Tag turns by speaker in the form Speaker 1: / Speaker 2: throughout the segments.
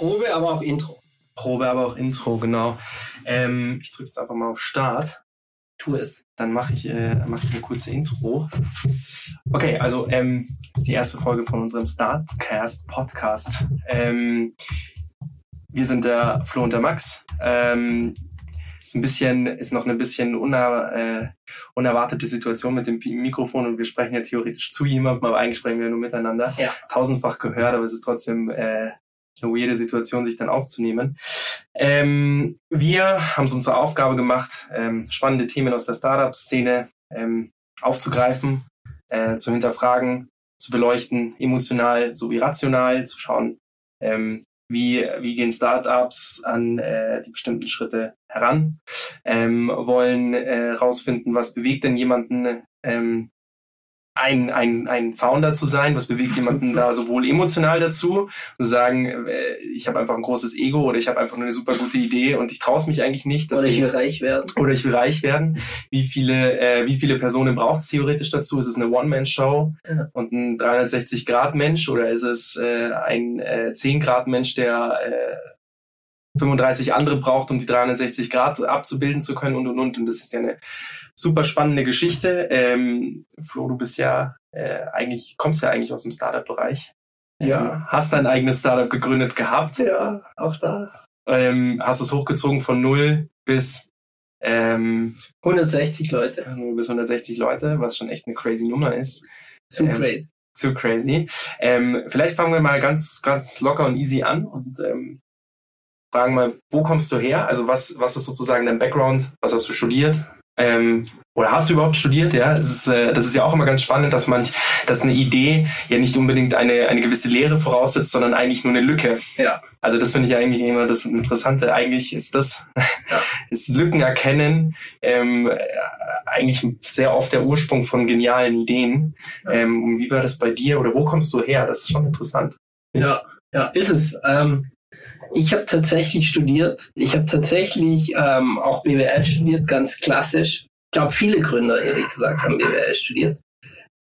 Speaker 1: Probe, aber auch Intro.
Speaker 2: Probe, aber auch Intro, genau. Ähm, ich drücke jetzt einfach mal auf Start.
Speaker 1: Tu es.
Speaker 2: Dann mache ich, äh, mach ich eine kurze Intro. Okay, also ähm, das ist die erste Folge von unserem Startcast Podcast. Ähm, wir sind der Flo und der Max. Ähm, ist ein bisschen, ist noch eine bisschen uner, äh, unerwartete Situation mit dem Mikrofon und wir sprechen ja theoretisch zu jemandem, aber eigentlich sprechen wir nur miteinander.
Speaker 1: Ja.
Speaker 2: Tausendfach gehört, aber es ist trotzdem äh, eine weirde Situation, sich dann aufzunehmen. Ähm, wir haben es unsere Aufgabe gemacht, ähm, spannende Themen aus der Startup-Szene ähm, aufzugreifen, äh, zu hinterfragen, zu beleuchten, emotional sowie rational, zu schauen, ähm, wie, wie gehen Startups an äh, die bestimmten Schritte heran, ähm, wollen äh, rausfinden, was bewegt denn jemanden, ähm, ein, ein, ein Founder zu sein, was bewegt jemanden da sowohl emotional dazu, zu sagen, äh, ich habe einfach ein großes Ego oder ich habe einfach nur eine super gute Idee und ich traue es mich eigentlich nicht.
Speaker 1: Oder ich will reich werden.
Speaker 2: Oder ich will reich werden. Wie viele, äh, wie viele Personen braucht es theoretisch dazu? Ist es eine One-Man-Show
Speaker 1: Ja.
Speaker 2: und ein 360-Grad-Mensch oder ist es äh, ein äh, 10-Grad-Mensch, der äh, 35 andere braucht, um die 360 Grad abzubilden zu können und und und. Und das ist ja eine super spannende Geschichte. Ähm, Flo, du bist ja äh, eigentlich, kommst ja eigentlich aus dem Startup-Bereich.
Speaker 1: Ja.
Speaker 2: Ähm, hast dein eigenes Startup gegründet gehabt.
Speaker 1: Ja, auch das.
Speaker 2: Ähm, hast es hochgezogen von 0 bis, ähm,
Speaker 1: 160 Leute.
Speaker 2: 0 bis 160 Leute, was schon echt eine crazy Nummer ist.
Speaker 1: Zu
Speaker 2: Ähm,
Speaker 1: crazy.
Speaker 2: Zu crazy. Ähm, vielleicht fangen wir mal ganz, ganz locker und easy an und ähm, fragen mal, wo kommst du her? Also was, was ist sozusagen dein Background? Was hast du studiert? Ähm, oder hast du überhaupt studiert? Ja, ist, äh, das ist ja auch immer ganz spannend, dass man, dass eine Idee ja nicht unbedingt eine, eine gewisse Lehre voraussetzt, sondern eigentlich nur eine Lücke.
Speaker 1: Ja.
Speaker 2: Also das finde ich eigentlich immer das Interessante. Eigentlich ist das,
Speaker 1: Ja.
Speaker 2: ist Lücken erkennen, ähm, äh, eigentlich sehr oft der Ursprung von genialen Ideen.
Speaker 1: Ja.
Speaker 2: Ähm, wie war das bei dir oder wo kommst du her? Das ist schon interessant.
Speaker 1: Ja, ja, ist es. Ähm, ich habe tatsächlich studiert. Ich habe tatsächlich ähm, auch BWL studiert, ganz klassisch. Ich glaube, viele Gründer, ehrlich gesagt, haben BWL studiert.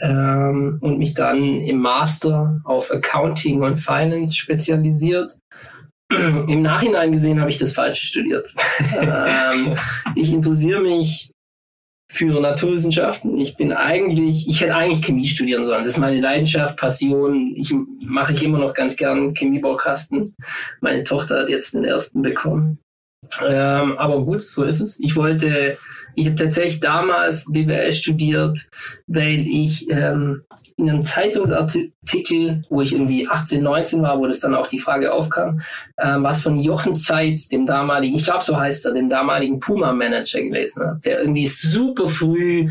Speaker 1: Ähm, und mich dann im Master auf Accounting und Finance spezialisiert. Im Nachhinein gesehen habe ich das Falsche studiert. ähm, ich interessiere mich für Naturwissenschaften. Ich bin eigentlich, ich hätte eigentlich Chemie studieren sollen. Das ist meine Leidenschaft, Passion. Ich mache ich immer noch ganz gern Chemiebaukasten. Meine Tochter hat jetzt den ersten bekommen. Ähm, aber gut, so ist es. Ich wollte, ich habe tatsächlich damals BWL studiert, weil ich ähm, in einem Zeitungsartikel, wo ich irgendwie 18, 19 war, wo das dann auch die Frage aufkam, ähm, was von Jochen Zeitz, dem damaligen, ich glaube so heißt er, dem damaligen Puma-Manager gelesen habe, der irgendwie super früh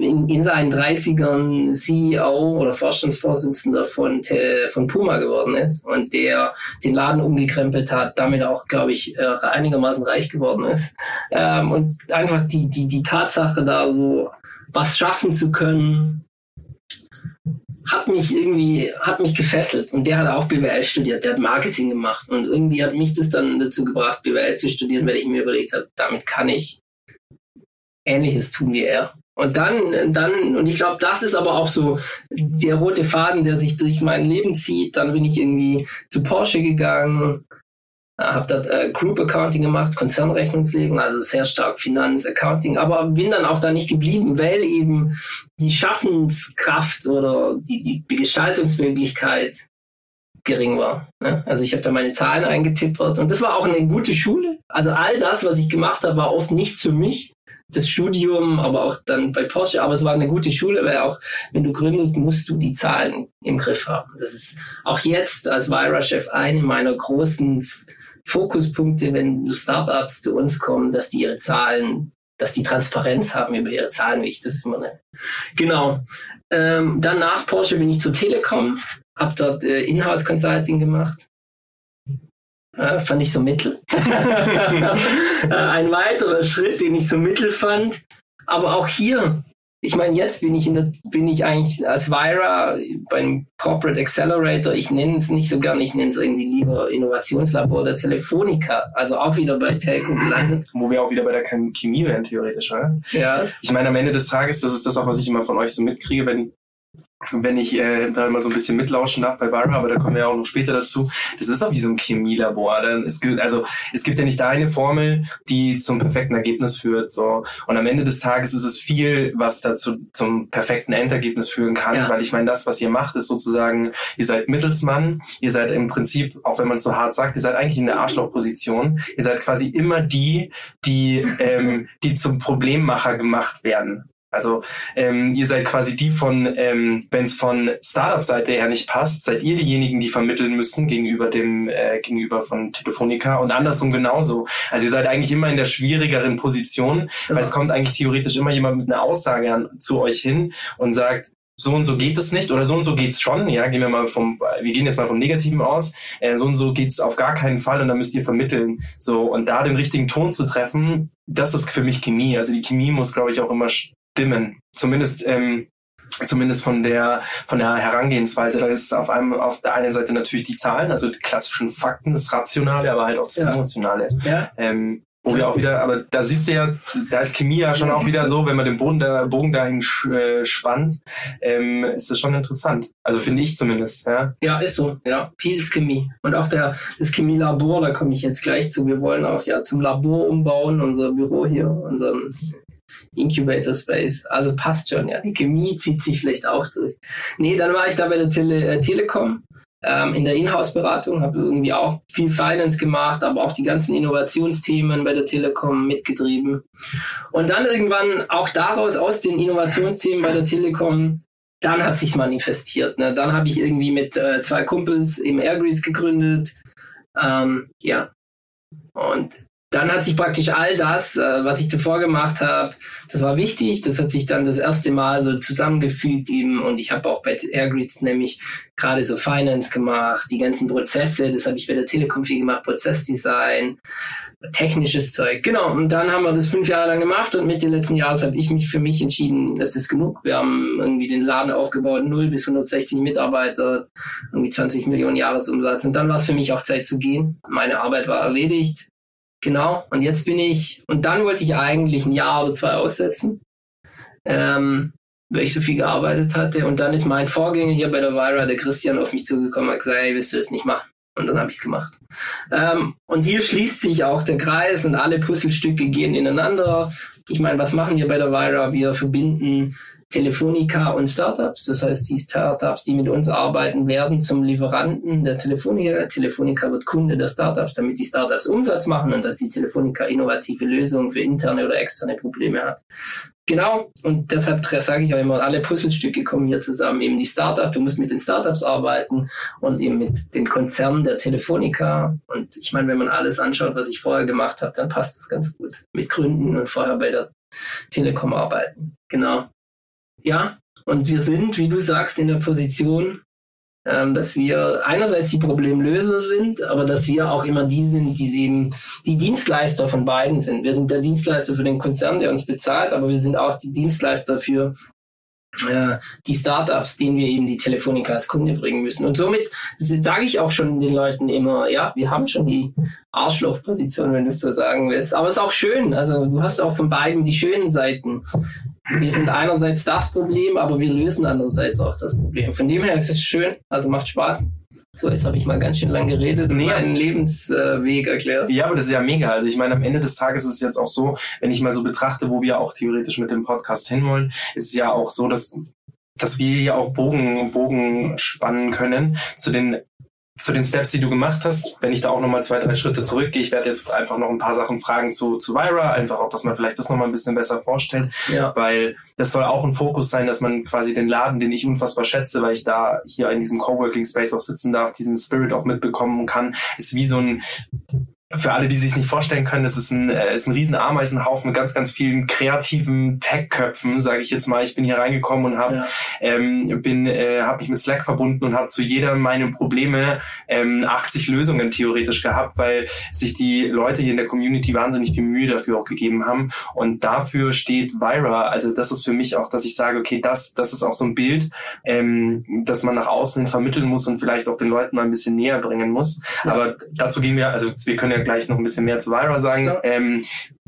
Speaker 1: in, in seinen 30ern CEO oder Vorstandsvorsitzender von, von Puma geworden ist und der den Laden umgekrempelt hat, damit auch, glaube ich, äh, einigermaßen reich geworden ist. Ähm, und einfach die, die, die Tatsache da so was schaffen zu können, hat mich irgendwie, hat mich gefesselt. Und der hat auch BWL studiert, der hat Marketing gemacht. Und irgendwie hat mich das dann dazu gebracht, BWL zu studieren, weil ich mir überlegt habe, damit kann ich Ähnliches tun wie er. Und dann, dann, und ich glaube, das ist aber auch so der rote Faden, der sich durch mein Leben zieht. Dann bin ich irgendwie zu Porsche gegangen, habe dort äh, Group Accounting gemacht, Konzernrechnungslegung, also sehr stark Finanz, Accounting, aber bin dann auch da nicht geblieben, weil eben die Schaffenskraft oder die, die Gestaltungsmöglichkeit gering war. Ne? Also ich habe da meine Zahlen eingetippert und das war auch eine gute Schule. Also all das, was ich gemacht habe, war oft nichts für mich. Das Studium, aber auch dann bei Porsche, aber es war eine gute Schule, weil auch wenn du gründest, musst du die Zahlen im Griff haben. Das ist auch jetzt als Vira-Chef eine meiner großen Fokuspunkte, wenn Startups zu uns kommen, dass die ihre Zahlen, dass die Transparenz haben über ihre Zahlen, wie ich das immer nenne. Genau. Ähm, dann nach Porsche bin ich zur Telekom, habe dort äh, Inhouse Consulting gemacht. Äh, fand ich so mittel. Äh, Ein weiterer Schritt, den ich so mittel fand. Aber auch hier, ich meine, jetzt bin ich, in der, bin ich eigentlich als Vira beim Corporate Accelerator, ich nenne es nicht so gern, ich nenne es irgendwie lieber Innovationslabor der Telefonica, also auch wieder bei Telco gelandet.
Speaker 2: Wo wir auch wieder bei der Chem- Chemie wären, theoretisch, oder?
Speaker 1: Ja,
Speaker 2: Ich meine, am Ende des Tages, das ist das auch, was ich immer von euch so mitkriege, wenn wenn ich äh, da immer so ein bisschen mitlauschen darf bei Vira, aber da kommen wir ja auch noch später dazu. Das ist auch wie so ein Chemielabor. Dann es gibt, also es gibt ja nicht eine Formel, die zum perfekten Ergebnis führt. So und am Ende des Tages ist es viel, was dazu zum perfekten Endergebnis führen kann, ja. weil ich meine, das, was ihr macht, ist sozusagen, ihr seid Mittelsmann, ihr seid im Prinzip, auch wenn man es so hart sagt, ihr seid eigentlich in der Arschlochposition. Ihr seid quasi immer die, die, ähm, die zum Problemmacher gemacht werden. Also ähm, ihr seid quasi die von, ähm, wenn es von Startup-Seite her nicht passt, seid ihr diejenigen, die vermitteln müssen gegenüber dem äh, gegenüber von Telefonica und andersrum genauso. Also ihr seid eigentlich immer in der schwierigeren Position, ja. weil es kommt eigentlich theoretisch immer jemand mit einer Aussage an, zu euch hin und sagt, so und so geht es nicht oder so und so geht's schon. Ja, gehen wir mal vom, wir gehen jetzt mal vom Negativen aus. Äh, so und so geht's auf gar keinen Fall und dann müsst ihr vermitteln. So und da den richtigen Ton zu treffen, das ist für mich Chemie. Also die Chemie muss, glaube ich, auch immer stimmen. Zumindest ähm, zumindest von der von der Herangehensweise. Da ist auf einem auf der einen Seite natürlich die Zahlen, also die klassischen Fakten, das Rationale, aber halt auch das ja. Emotionale. Ja. Ähm, wo wir auch wieder, aber da siehst du ja, da ist Chemie ja schon auch wieder so, wenn man den Boden der Bogen dahin äh, spannt, ähm, ist das schon interessant. Also finde ich zumindest. Ja.
Speaker 1: ja, ist so. Ja, viel ist Chemie. Und auch der, das Chemielabor, da komme ich jetzt gleich zu. Wir wollen auch ja zum Labor umbauen, unser Büro hier, unseren Incubator Space. Also passt schon, ja. Die Chemie zieht sich vielleicht auch durch. Nee, dann war ich da bei der Tele äh, Telekom ähm, in der Inhouse-Beratung, habe irgendwie auch viel Finance gemacht, aber auch die ganzen Innovationsthemen bei der Telekom mitgetrieben. Und dann irgendwann auch daraus, aus den Innovationsthemen bei der Telekom, dann hat sich manifestiert. Ne? Dann habe ich irgendwie mit äh, zwei Kumpels im Airgrease gegründet. Ähm, ja. Und dann hat sich praktisch all das, äh, was ich zuvor gemacht habe, das war wichtig. Das hat sich dann das erste Mal so zusammengefügt eben. Und ich habe auch bei Airgrids nämlich gerade so Finance gemacht, die ganzen Prozesse. Das habe ich bei der Telekom viel gemacht, Prozessdesign, technisches Zeug. Genau. Und dann haben wir das fünf Jahre lang gemacht. Und Mitte letzten Jahres habe ich mich für mich entschieden, das ist genug. Wir haben irgendwie den Laden aufgebaut, 0 bis 160 Mitarbeiter, irgendwie 20 Millionen Jahresumsatz. Und dann war es für mich auch Zeit zu gehen. Meine Arbeit war erledigt Genau, und jetzt bin ich, und dann wollte ich eigentlich ein Jahr oder zwei aussetzen, ähm, weil ich so viel gearbeitet hatte. Und dann ist mein Vorgänger hier bei der Vira, der Christian, auf mich zugekommen und hat gesagt, hey, willst du das nicht machen? Und dann habe ich es gemacht. Ähm, und hier schließt sich auch der Kreis und alle Puzzlestücke gehen ineinander. Ich meine, was machen wir bei der Vira? Wir verbinden Telefonica und Startups. Das heißt, die Startups, die mit uns arbeiten, werden zum Lieferanten der Telefonica. Telefonica wird Kunde der Startups, damit die Startups Umsatz machen und dass die Telefonica innovative Lösungen für interne oder externe Probleme hat. Genau, und deshalb sage ich auch immer, alle Puzzlestücke kommen hier zusammen. Eben die Startup, du musst mit den Startups arbeiten und eben mit dem Konzern der Telefonica. Und ich meine, wenn man alles anschaut, was ich vorher gemacht habe, dann passt das ganz gut. Mit Gründen und vorher bei der Telekom arbeiten. Genau. Ja, und wir sind, wie du sagst, in der Position, ähm, dass wir einerseits die Problemlöser sind, aber dass wir auch immer die sind, die eben die Dienstleister von beiden sind. Wir sind der Dienstleister für den Konzern, der uns bezahlt, aber wir sind auch die Dienstleister für äh, die Startups, denen wir eben die Telefonica als Kunde bringen müssen. Und somit sage ich auch schon den Leuten immer, ja, wir haben schon die Arschlochposition, wenn du es so sagen willst. Aber es ist auch schön. Also du hast auch von beiden die schönen Seiten wir sind einerseits das Problem, aber wir lösen andererseits auch das Problem. Von dem her ist es schön, also macht Spaß. So, jetzt habe ich mal ganz schön lang geredet und nee. meinen Lebensweg erklärt.
Speaker 2: Ja, aber das ist ja mega. Also ich meine, am Ende des Tages ist es jetzt auch so, wenn ich mal so betrachte, wo wir auch theoretisch mit dem Podcast hinwollen, ist es ja auch so, dass dass wir ja auch Bogen, Bogen spannen können zu den zu den Steps, die du gemacht hast, wenn ich da auch nochmal zwei, drei Schritte zurückgehe, ich werde jetzt einfach noch ein paar Sachen fragen zu, zu Vira, einfach auch, dass man vielleicht das nochmal ein bisschen besser vorstellt, ja. weil das soll auch ein Fokus sein, dass man quasi den Laden, den ich unfassbar schätze, weil ich da hier in diesem Coworking Space auch sitzen darf, diesen Spirit auch mitbekommen kann, ist wie so ein für alle, die sich nicht vorstellen können, das ist ein, äh, ist ein riesen Ameisenhaufen mit ganz, ganz vielen kreativen Tech-Köpfen, sage ich jetzt mal. Ich bin hier reingekommen und habe ja. ähm, bin äh, hab mich mit Slack verbunden und habe zu jeder meiner Probleme ähm, 80 Lösungen theoretisch gehabt, weil sich die Leute hier in der Community wahnsinnig viel Mühe dafür auch gegeben haben. Und dafür steht Vira. Also das ist für mich auch, dass ich sage, okay, das, das ist auch so ein Bild, ähm, das man nach außen vermitteln muss und vielleicht auch den Leuten mal ein bisschen näher bringen muss. Ja. Aber dazu gehen wir, also wir können ja gleich noch ein bisschen mehr zu Vira sagen. Ja. Ähm,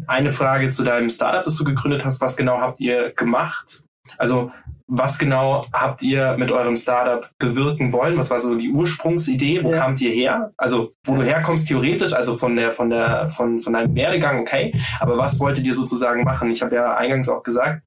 Speaker 2: eine Frage zu deinem Startup, das du gegründet hast. Was genau habt ihr gemacht? Also was genau habt ihr mit eurem Startup bewirken wollen? Was war so die Ursprungsidee? Wo ja. kamt ihr her? Also, wo du herkommst theoretisch, also von der, von der, von, von deinem Werdegang, okay. Aber was wolltet ihr sozusagen machen? Ich habe ja eingangs auch gesagt,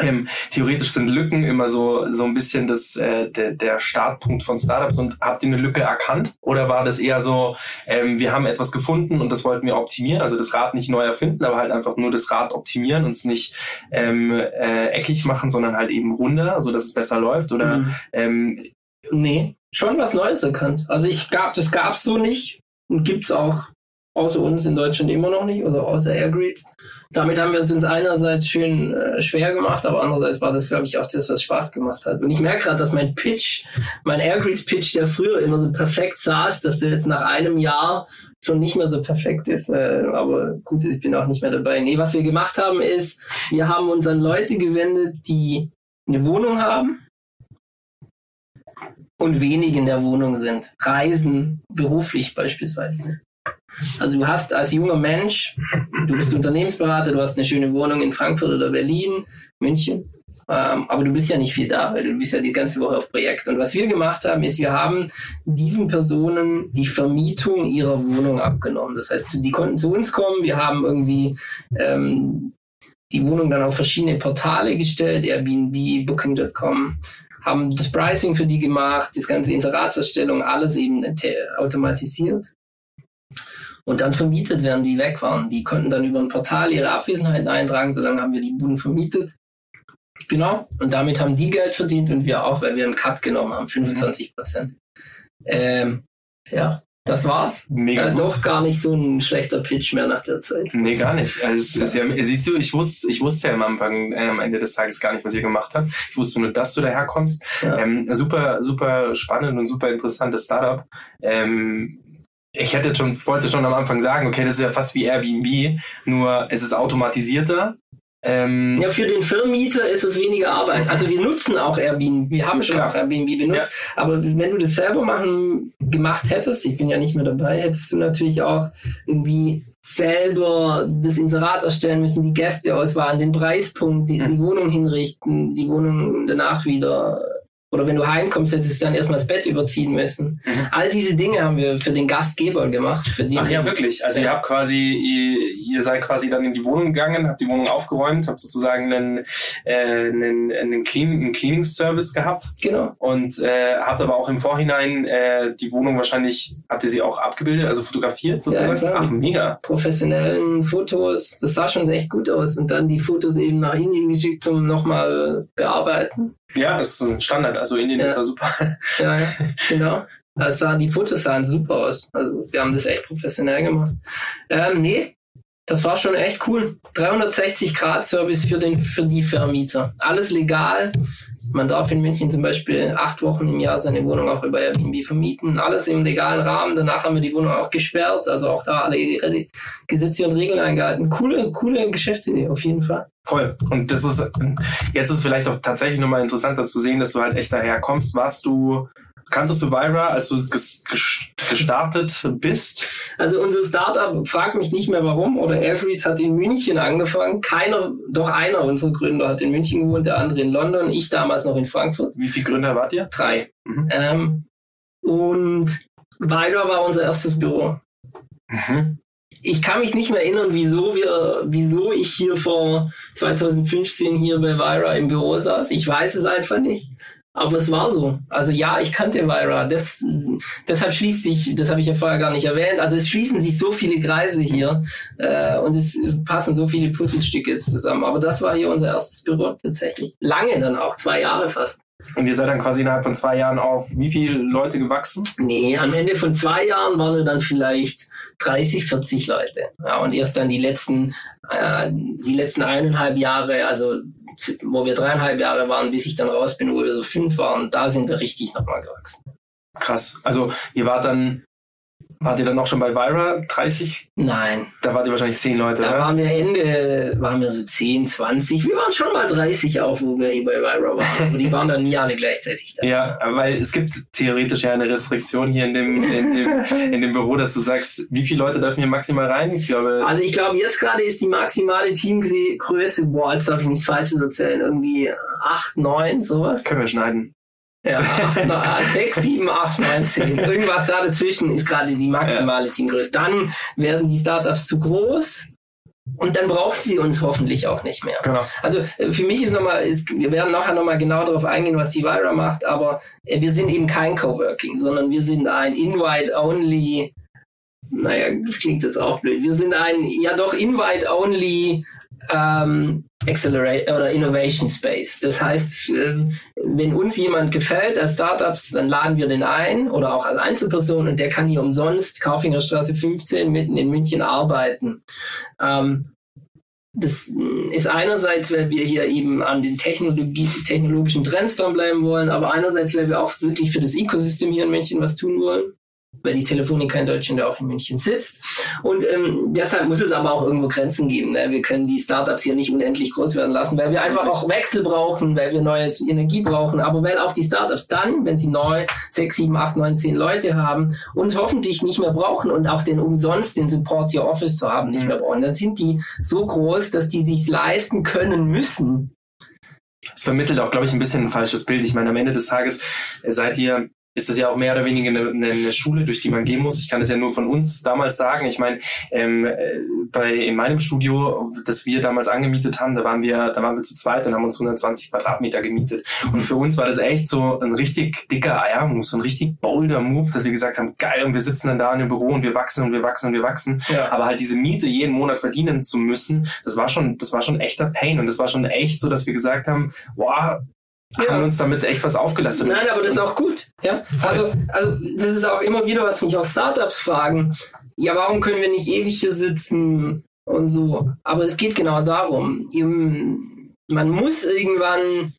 Speaker 2: ähm, theoretisch sind Lücken immer so so ein bisschen das äh, der, der Startpunkt von Startups und habt ihr eine Lücke erkannt oder war das eher so ähm, wir haben etwas gefunden und das wollten wir optimieren also das Rad nicht neu erfinden aber halt einfach nur das Rad optimieren und es nicht ähm, äh, eckig machen sondern halt eben runder so dass es besser läuft oder mhm. ähm,
Speaker 1: nee schon was Neues erkannt also ich gab das gab's so nicht und gibt's auch außer uns in Deutschland immer noch nicht oder außer Airgrid. Damit haben wir es uns einerseits schön äh, schwer gemacht, aber andererseits war das, glaube ich, auch das, was Spaß gemacht hat. Und ich merke gerade, dass mein Pitch, mein Airgrids Pitch, der früher immer so perfekt saß, dass der jetzt nach einem Jahr schon nicht mehr so perfekt ist. Äh, aber gut, ich bin auch nicht mehr dabei. Nee, was wir gemacht haben ist, wir haben uns an Leute gewendet, die eine Wohnung haben und wenig in der Wohnung sind. Reisen, beruflich beispielsweise. Also du hast als junger Mensch, du bist Unternehmensberater, du hast eine schöne Wohnung in Frankfurt oder Berlin, München, ähm, aber du bist ja nicht viel da, weil du bist ja die ganze Woche auf Projekt. Und was wir gemacht haben, ist, wir haben diesen Personen die Vermietung ihrer Wohnung abgenommen. Das heißt, die konnten zu uns kommen, wir haben irgendwie ähm, die Wohnung dann auf verschiedene Portale gestellt, Airbnb, Booking.com, haben das Pricing für die gemacht, das ganze Inseratserstellung, alles eben automatisiert und dann vermietet werden, die weg waren. Die konnten dann über ein Portal ihre Abwesenheit eintragen, solange haben wir die Buden vermietet. Genau, und damit haben die Geld verdient und wir auch, weil wir einen Cut genommen haben, 25 Prozent. Ähm, ja, das war's. Mega äh, doch gar nicht so ein schlechter Pitch mehr nach der Zeit.
Speaker 2: Nee, gar nicht. Also, es, ja, siehst du, ich wusste, ich wusste ja am Anfang, äh, am Ende des Tages gar nicht, was ihr gemacht habt. Ich wusste nur, dass du daherkommst. Ja. Ähm, super, super spannend und super interessantes Startup. Ähm, ich hätte schon, wollte schon am Anfang sagen, okay, das ist ja fast wie Airbnb, nur es ist automatisierter.
Speaker 1: Ähm, ja, für den Firmenmieter ist es weniger Arbeit. Also wir nutzen auch Airbnb, wir haben schon klar. auch Airbnb benutzt, ja. aber wenn du das selber machen gemacht hättest, ich bin ja nicht mehr dabei, hättest du natürlich auch irgendwie selber das Inserat erstellen müssen, die Gäste auswahlen, den Preispunkt, die, die Wohnung hinrichten, die Wohnung danach wieder oder wenn du heimkommst, hättest du dann erstmal das Bett überziehen müssen. Mhm. All diese Dinge haben wir für den Gastgeber gemacht. Für
Speaker 2: Ach ja, wirklich. Also ja. ihr habt quasi, ihr, ihr, seid quasi dann in die Wohnung gegangen, habt die Wohnung aufgeräumt, habt sozusagen einen, äh, einen, einen, Clean, einen Cleaning-Service gehabt.
Speaker 1: Genau.
Speaker 2: Und äh, habt aber auch im Vorhinein äh, die Wohnung wahrscheinlich, habt ihr sie auch abgebildet, also fotografiert sozusagen? Ja,
Speaker 1: klar. Ach, mega. Professionellen Fotos, das sah schon echt gut aus. Und dann die Fotos eben nach Indien geschickt, um nochmal bearbeiten.
Speaker 2: Ja, das ist ein Standard. Also Indien ja. ist da super.
Speaker 1: Ja, ja genau. Also die Fotos sahen super aus. Also wir haben das echt professionell gemacht. Ähm, nee, das war schon echt cool. 360 Grad Service für den für die Vermieter. Alles legal. Man darf in München zum Beispiel acht Wochen im Jahr seine Wohnung auch über Airbnb vermieten. Alles im legalen Rahmen. Danach haben wir die Wohnung auch gesperrt. Also auch da alle Gesetze und Regeln eingehalten. Coole, coole Geschäftsidee auf jeden Fall.
Speaker 2: Voll. Und das ist, jetzt ist vielleicht auch tatsächlich nochmal interessanter zu sehen, dass du halt echt daher kommst. Warst du, kanntest du Vira, als du gestartet bist?
Speaker 1: Also unser Startup fragt mich nicht mehr warum oder Airfreeds hat in München angefangen. Keiner, doch einer unserer Gründer hat in München gewohnt, der andere in London, ich damals noch in Frankfurt.
Speaker 2: Wie viele Gründer wart ihr?
Speaker 1: Drei. Mhm. Ähm, und Vira war unser erstes Büro. Mhm ich kann mich nicht mehr erinnern, wieso wir, wieso ich hier vor 2015 hier bei Vira im Büro saß. Ich weiß es einfach nicht. Aber es war so. Also ja, ich kannte Vira. Das, deshalb schließt sich, das habe ich ja vorher gar nicht erwähnt, also es schließen sich so viele Kreise hier äh, und es, es passen so viele Puzzlestücke jetzt zusammen. Aber das war hier unser erstes Büro tatsächlich. Lange dann auch, zwei Jahre fast.
Speaker 2: Und ihr seid dann quasi innerhalb von zwei Jahren auf wie viele Leute gewachsen?
Speaker 1: Nee, am Ende von zwei Jahren waren wir dann vielleicht 30, 40 Leute. Ja, und erst dann die letzten, äh, die letzten eineinhalb Jahre, also wo wir dreieinhalb Jahre waren, bis ich dann raus bin, wo wir so fünf waren, da sind wir richtig nochmal gewachsen.
Speaker 2: Krass. Also ihr wart dann Wart ihr dann auch schon bei Vira 30?
Speaker 1: Nein.
Speaker 2: Da wart ihr wahrscheinlich 10 Leute,
Speaker 1: Da
Speaker 2: oder?
Speaker 1: waren wir Ende, waren wir so 10, 20. Wir waren schon mal 30 auf, wo wir hier bei Vira waren. Aber die waren dann nie alle gleichzeitig da.
Speaker 2: Ja, weil es gibt theoretisch ja eine Restriktion hier in dem, in dem, in dem Büro, dass du sagst, wie viele Leute dürfen hier maximal rein? Ich glaube,
Speaker 1: Also ich glaube, jetzt gerade ist die maximale Teamgröße, boah, jetzt darf ich nichts Falsches erzählen, irgendwie 8, 9, sowas.
Speaker 2: können wir schneiden.
Speaker 1: Ja, 8, 6, 7, 8, 9, 10. Irgendwas da dazwischen ist gerade die maximale Teamgröße. Dann werden die Startups zu groß und dann braucht sie uns hoffentlich auch nicht mehr.
Speaker 2: Genau.
Speaker 1: Also äh, für mich ist nochmal, wir werden nachher nochmal genau darauf eingehen, was die Vira macht, aber äh, wir sind eben kein Coworking, sondern wir sind ein Invite-Only, naja, das klingt jetzt auch blöd, wir sind ein, ja doch, Invite-Only ähm, Accelerate oder Innovation Space. Das heißt, ähm, wenn uns jemand gefällt als Startups, dann laden wir den ein oder auch als Einzelperson und der kann hier umsonst Kaufingerstraße 15 mitten in München arbeiten. Ähm, das ist einerseits, weil wir hier eben an den Technologie, technologischen Trends dranbleiben wollen, aber einerseits, weil wir auch wirklich für das Ecosystem hier in München was tun wollen, weil die Telefonica in Deutschland auch in München sitzt. Und ähm, deshalb muss es aber auch irgendwo Grenzen geben. Ne? Wir können die Startups hier nicht unendlich groß werden lassen, weil wir einfach auch Wechsel brauchen, weil wir neue Energie brauchen, aber weil auch die Startups dann, wenn sie neu sechs, sieben, acht, neun, zehn Leute haben, uns hoffentlich nicht mehr brauchen und auch den umsonst den Support Your Office zu haben nicht
Speaker 2: Mhm.
Speaker 1: mehr brauchen. Dann sind die so groß, dass die sich leisten können müssen.
Speaker 2: Es vermittelt auch, glaube ich, ein bisschen ein falsches Bild. Ich meine, am Ende des Tages äh, seid ihr, ist das ja auch mehr oder weniger eine, eine, Schule, durch die man gehen muss. Ich kann es ja nur von uns damals sagen. Ich meine, ähm, äh, bei in meinem Studio, das wir damals angemietet haben, da waren wir, da waren wir zu zweit und haben uns 120 Quadratmeter gemietet. Und für uns war das echt so ein richtig dicker Eiermove, so ein richtig bolder Move, dass wir gesagt haben, geil, und wir sitzen dann da in dem Büro und wir wachsen und wir wachsen und wir wachsen.
Speaker 1: Ja.
Speaker 2: Aber halt diese Miete jeden Monat verdienen zu müssen, das war schon, das war schon echter Pain. Und das war schon echt so, dass wir gesagt haben, wow,
Speaker 1: Ja.
Speaker 2: haben uns damit echt was aufgelastet.
Speaker 1: Nein, aber das ist auch gut. Ja?
Speaker 2: Voll.
Speaker 1: Also, also das ist auch immer wieder, was mich auch Startups fragen. Ja, warum können wir nicht ewig hier sitzen und so? Aber es geht genau darum. Man muss irgendwann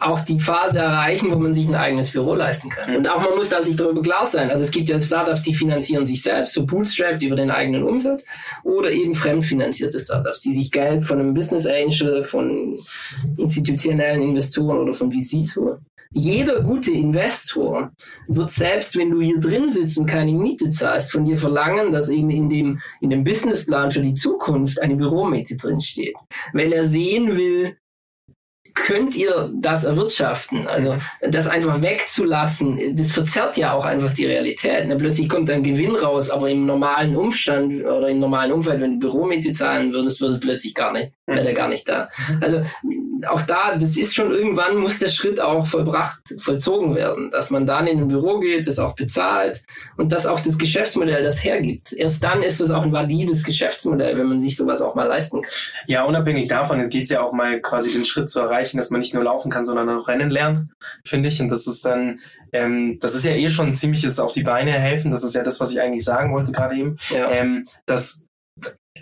Speaker 1: auch die Phase erreichen, wo man sich ein eigenes Büro leisten kann. Und auch man muss da sich darüber klar sein. Also es gibt ja Startups, die finanzieren sich selbst, so bootstrapped über den eigenen Umsatz, oder eben fremdfinanzierte Startups, die sich Geld von einem Business Angel, von institutionellen Investoren oder von VCs holen. Jeder gute Investor wird selbst, wenn du hier drin sitzt und keine Miete zahlst, von dir verlangen, dass eben in dem, in dem Businessplan für die Zukunft eine Büromiete drinsteht. Weil er sehen will, könnt ihr das erwirtschaften? Also das einfach wegzulassen, das verzerrt ja auch einfach die Realität. Ne? Plötzlich kommt ein Gewinn raus, aber im normalen Umstand oder im normalen Umfeld, wenn du Büromiete zahlen würdest, würde es plötzlich gar nicht, wäre der gar nicht da. Also auch da, das ist schon irgendwann muss der Schritt auch vollbracht, vollzogen werden, dass man dann in ein Büro geht, das auch bezahlt und dass auch das Geschäftsmodell das hergibt. Erst dann ist es auch ein valides Geschäftsmodell, wenn man sich sowas auch mal leisten kann.
Speaker 2: Ja, unabhängig davon geht es ja auch mal quasi den Schritt zu erreichen, dass man nicht nur laufen kann, sondern auch rennen lernt, finde ich. Und das ist dann, ähm, das ist ja eh schon ein ziemliches auf die Beine helfen. Das ist ja das, was ich eigentlich sagen wollte gerade eben.
Speaker 1: Ja.
Speaker 2: Ähm, dass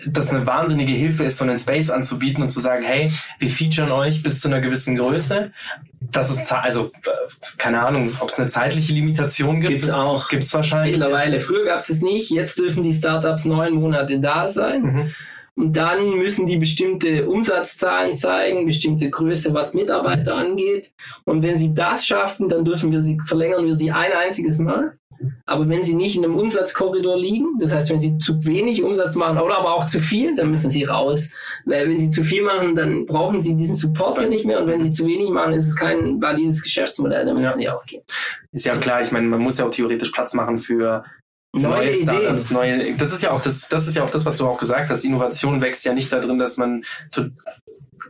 Speaker 2: das eine wahnsinnige Hilfe ist, so einen Space anzubieten und zu sagen, hey, wir featuren euch bis zu einer gewissen Größe. Das ist, also, keine Ahnung, ob es eine zeitliche Limitation gibt.
Speaker 1: Gibt's auch.
Speaker 2: Gibt's wahrscheinlich.
Speaker 1: Mittlerweile. Früher gab es nicht. Jetzt dürfen die Startups neun Monate da sein.
Speaker 2: Mhm.
Speaker 1: Und dann müssen die bestimmte Umsatzzahlen zeigen, bestimmte Größe, was Mitarbeiter angeht. Und wenn sie das schaffen, dann dürfen wir sie, verlängern wir sie ein einziges Mal. Aber wenn sie nicht in einem Umsatzkorridor liegen, das heißt, wenn sie zu wenig Umsatz machen oder aber auch zu viel, dann müssen sie raus. Weil wenn sie zu viel machen, dann brauchen sie diesen Support ja nicht mehr. Und wenn sie zu wenig machen, ist es kein valides Geschäftsmodell, dann müssen
Speaker 2: Ja.
Speaker 1: sie auch gehen.
Speaker 2: Ist ja klar, ich meine, man muss ja auch theoretisch Platz machen für
Speaker 1: Neue
Speaker 2: neue
Speaker 1: Ideen.
Speaker 2: Startups, neue. Das ist ja auch das, das ist ja auch das, was du auch gesagt hast. Innovation wächst ja nicht darin, dass man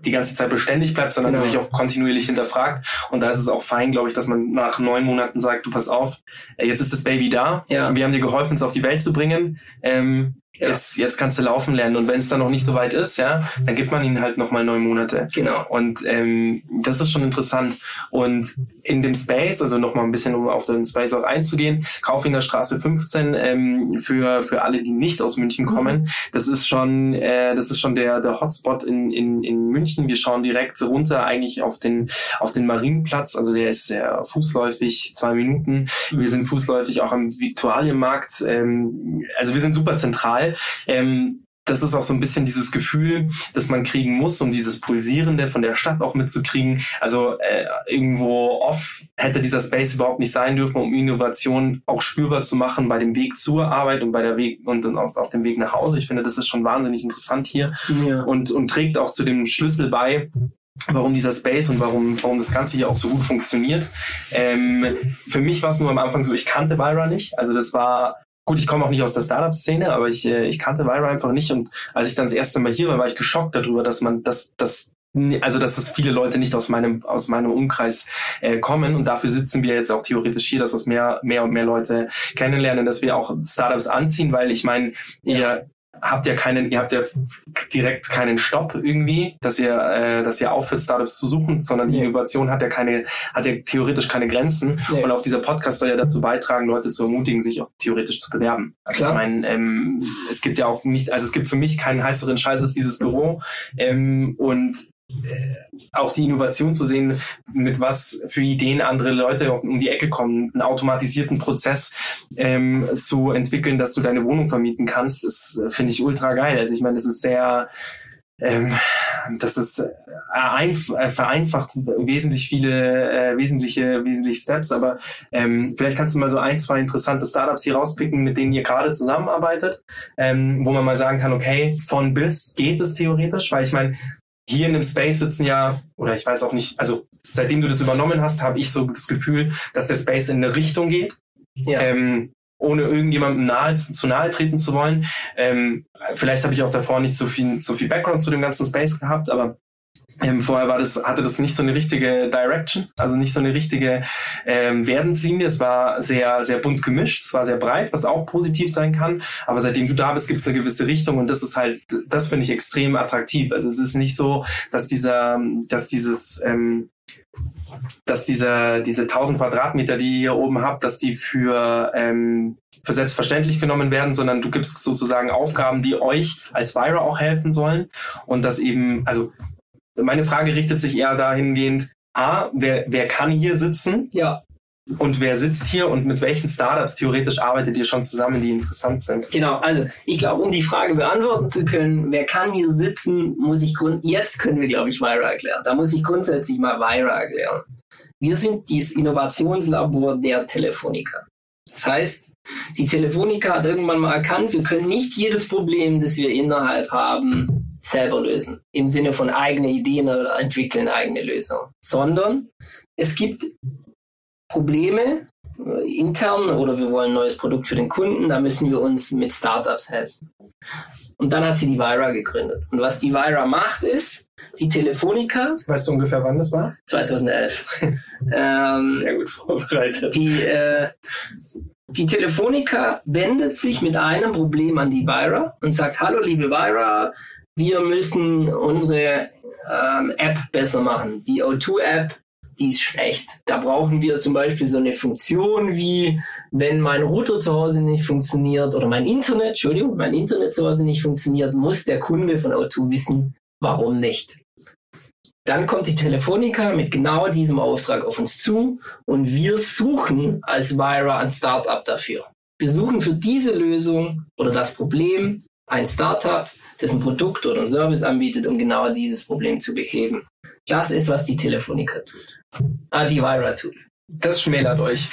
Speaker 2: die ganze Zeit beständig bleibt, sondern
Speaker 1: Genau.
Speaker 2: sich auch kontinuierlich hinterfragt. Und da ist es auch fein, glaube ich, dass man nach neun Monaten sagt, du pass auf, äh, jetzt ist das Baby da.
Speaker 1: Ja.
Speaker 2: Wir haben dir geholfen, es auf die Welt zu bringen. Ähm, ja. jetzt, jetzt kannst du laufen lernen. Und wenn es dann noch nicht so weit ist, ja, dann gibt man ihnen halt nochmal neun Monate.
Speaker 1: Genau.
Speaker 2: Und ähm, das ist schon interessant. Und in dem Space, also nochmal ein bisschen, um auf den Space auch einzugehen, Kaufinger Straße 15, ähm, für, für alle, die nicht aus München mhm. kommen, das ist schon, äh, das ist schon der, der Hotspot in, in, in München. Wir schauen direkt runter eigentlich auf den, auf den Marienplatz. Also der ist sehr fußläufig, zwei Minuten. Mhm. Wir sind fußläufig auch am Viktualienmarkt. Ähm, also wir sind super zentral. Ähm, das ist auch so ein bisschen dieses Gefühl, das man kriegen muss, um dieses Pulsierende von der Stadt auch mitzukriegen. Also äh, irgendwo off hätte dieser Space überhaupt nicht sein dürfen, um Innovation auch spürbar zu machen bei dem Weg zur Arbeit und bei der Weg und dann auf, auf dem Weg nach Hause. Ich finde, das ist schon wahnsinnig interessant hier ja. und, und trägt auch zu dem Schlüssel bei, warum dieser Space und warum, warum das Ganze hier auch so gut funktioniert. Ähm, für mich war es nur am Anfang so, ich kannte Byra nicht. Also das war Gut, ich komme auch nicht aus der Startup-Szene, aber ich, äh, ich kannte Vira einfach nicht. Und als ich dann das erste Mal hier war, war ich geschockt darüber, dass man, dass, dass also dass das viele Leute nicht aus meinem aus meinem Umkreis äh, kommen und dafür sitzen wir jetzt auch theoretisch hier, dass das mehr mehr und mehr Leute kennenlernen, dass wir auch Startups anziehen, weil ich meine, ja. ihr habt ja keinen, ihr habt ja direkt keinen Stopp irgendwie, dass ihr, äh, dass ihr aufhört, Startups zu suchen, sondern die Innovation hat ja keine, hat ja theoretisch keine Grenzen. Nee. Und auch dieser Podcast soll ja dazu beitragen, Leute zu ermutigen, sich auch theoretisch zu bewerben. Also Klar. ich meine, ähm, es gibt ja auch nicht, also es gibt für mich keinen heißeren Scheiß als dieses Büro. Ähm, und auch die Innovation zu sehen, mit was für Ideen andere Leute um die Ecke kommen, einen automatisierten Prozess ähm, zu entwickeln, dass du deine Wohnung vermieten kannst, das äh, finde ich ultra geil. Also ich meine, das ist sehr, ähm, das ist äh, vereinfacht wesentlich viele äh, wesentliche wesentliche Steps, aber ähm, vielleicht kannst du mal so ein, zwei interessante Startups hier rauspicken, mit denen ihr gerade zusammenarbeitet, ähm, wo man mal sagen kann, okay, von bis geht es theoretisch, weil ich meine, hier in dem Space sitzen ja, oder ich weiß auch nicht, also seitdem du das übernommen hast, habe ich so das Gefühl, dass der Space in eine Richtung geht. Ja. Ähm, ohne irgendjemandem nahe, zu nahe treten zu wollen. Ähm, vielleicht habe ich auch davor nicht so viel, so viel Background zu dem ganzen Space gehabt, aber ähm, vorher war das, hatte das nicht so eine richtige Direction, also nicht so eine richtige ähm, Werdenslinie. Es war sehr, sehr bunt gemischt, es war sehr breit, was auch positiv sein kann. Aber seitdem du da bist, gibt es eine gewisse Richtung und das ist halt, das finde ich extrem attraktiv. Also es ist nicht so, dass dieser, dass dieses ähm, dass diese, diese 1000 Quadratmeter, die ihr hier oben habt, dass die für, ähm, für selbstverständlich genommen werden, sondern du gibst sozusagen Aufgaben, die euch als Vira auch helfen sollen. Und das eben, also meine Frage richtet sich eher dahingehend, A, wer, wer kann hier sitzen?
Speaker 1: Ja.
Speaker 2: Und wer sitzt hier und mit welchen Startups theoretisch arbeitet ihr schon zusammen, die interessant sind?
Speaker 1: Genau, also ich glaube, um die Frage beantworten zu können, wer kann hier sitzen, muss ich grund jetzt können wir, glaube ich, Vira erklären. Da muss ich grundsätzlich mal Vira erklären. Wir sind das Innovationslabor der Telefonica. Das heißt, die Telefonica hat irgendwann mal erkannt, wir können nicht jedes Problem, das wir innerhalb haben, selber lösen. Im Sinne von eigene Ideen oder entwickeln eigene Lösungen. Sondern es gibt Probleme äh, intern oder wir wollen ein neues Produkt für den Kunden, da müssen wir uns mit Startups helfen. Und dann hat sie die Vira gegründet. Und was die Vira macht ist, die Telefonica.
Speaker 2: Weißt du ungefähr, wann das war?
Speaker 1: 2011. ähm,
Speaker 2: Sehr gut vorbereitet.
Speaker 1: Die, äh, die Telefonica wendet sich mit einem Problem an die Vira und sagt, hallo liebe Vira, wir müssen unsere ähm, App besser machen. Die O2-App, die ist schlecht. Da brauchen wir zum Beispiel so eine Funktion wie, wenn mein Router zu Hause nicht funktioniert oder mein Internet, Entschuldigung, mein Internet zu Hause nicht funktioniert, muss der Kunde von O2 wissen, warum nicht. Dann kommt die Telefonica mit genau diesem Auftrag auf uns zu und wir suchen als Vira ein Startup dafür. Wir suchen für diese Lösung oder das Problem ein Startup, das ein Produkt oder ein Service anbietet, um genau dieses Problem zu beheben. Das ist, was die Telefonica tut. Ah, die Vira tut.
Speaker 2: Das schmälert euch.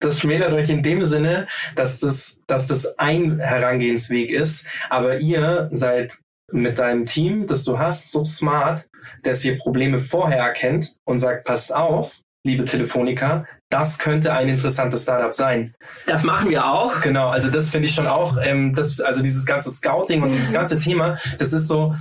Speaker 2: Das schmälert euch in dem Sinne, dass das, dass das ein Herangehensweg ist, aber ihr seid mit deinem Team, das du hast, so smart, dass ihr Probleme vorher erkennt und sagt, passt auf, liebe Telefonica, das könnte ein interessantes Startup sein.
Speaker 1: Das machen wir auch.
Speaker 2: Genau, also das finde ich schon auch, ähm, das, also dieses ganze Scouting und dieses ganze Thema, das ist so,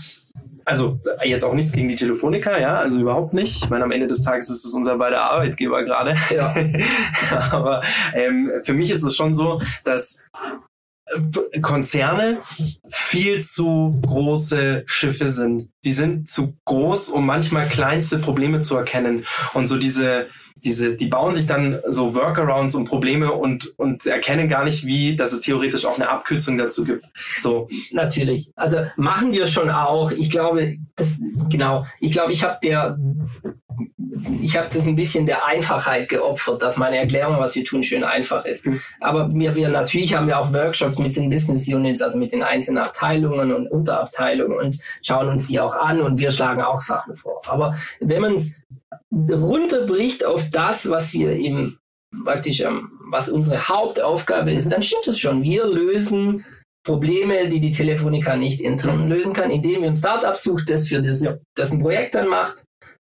Speaker 2: also jetzt auch nichts gegen die Telefonica, ja, also überhaupt nicht. Ich meine, am Ende des Tages ist es unser beider Arbeitgeber gerade. Ja. Aber ähm, für mich ist es schon so, dass Konzerne viel zu große Schiffe sind. Die sind zu groß, um manchmal kleinste Probleme zu erkennen. Und so diese, diese, die bauen sich dann so Workarounds und Probleme und, und erkennen gar nicht, wie, dass es theoretisch auch eine Abkürzung dazu gibt. So.
Speaker 1: Natürlich. Also machen wir schon auch. Ich glaube, das, genau. Ich glaube, ich habe der, ich habe das ein bisschen der Einfachheit geopfert, dass meine Erklärung, was wir tun, schön einfach ist. Mhm. Aber wir, wir natürlich haben wir auch Workshops mit den Business Units, also mit den einzelnen Abteilungen und Unterabteilungen und schauen uns die auch an und wir schlagen auch Sachen vor. Aber wenn man es runterbricht auf das, was wir eben praktisch, ähm, was unsere Hauptaufgabe ist, dann stimmt es schon. Wir lösen Probleme, die die Telefonica nicht intern lösen kann, indem wir ein Startup sucht, das für das, ja. das ein Projekt dann macht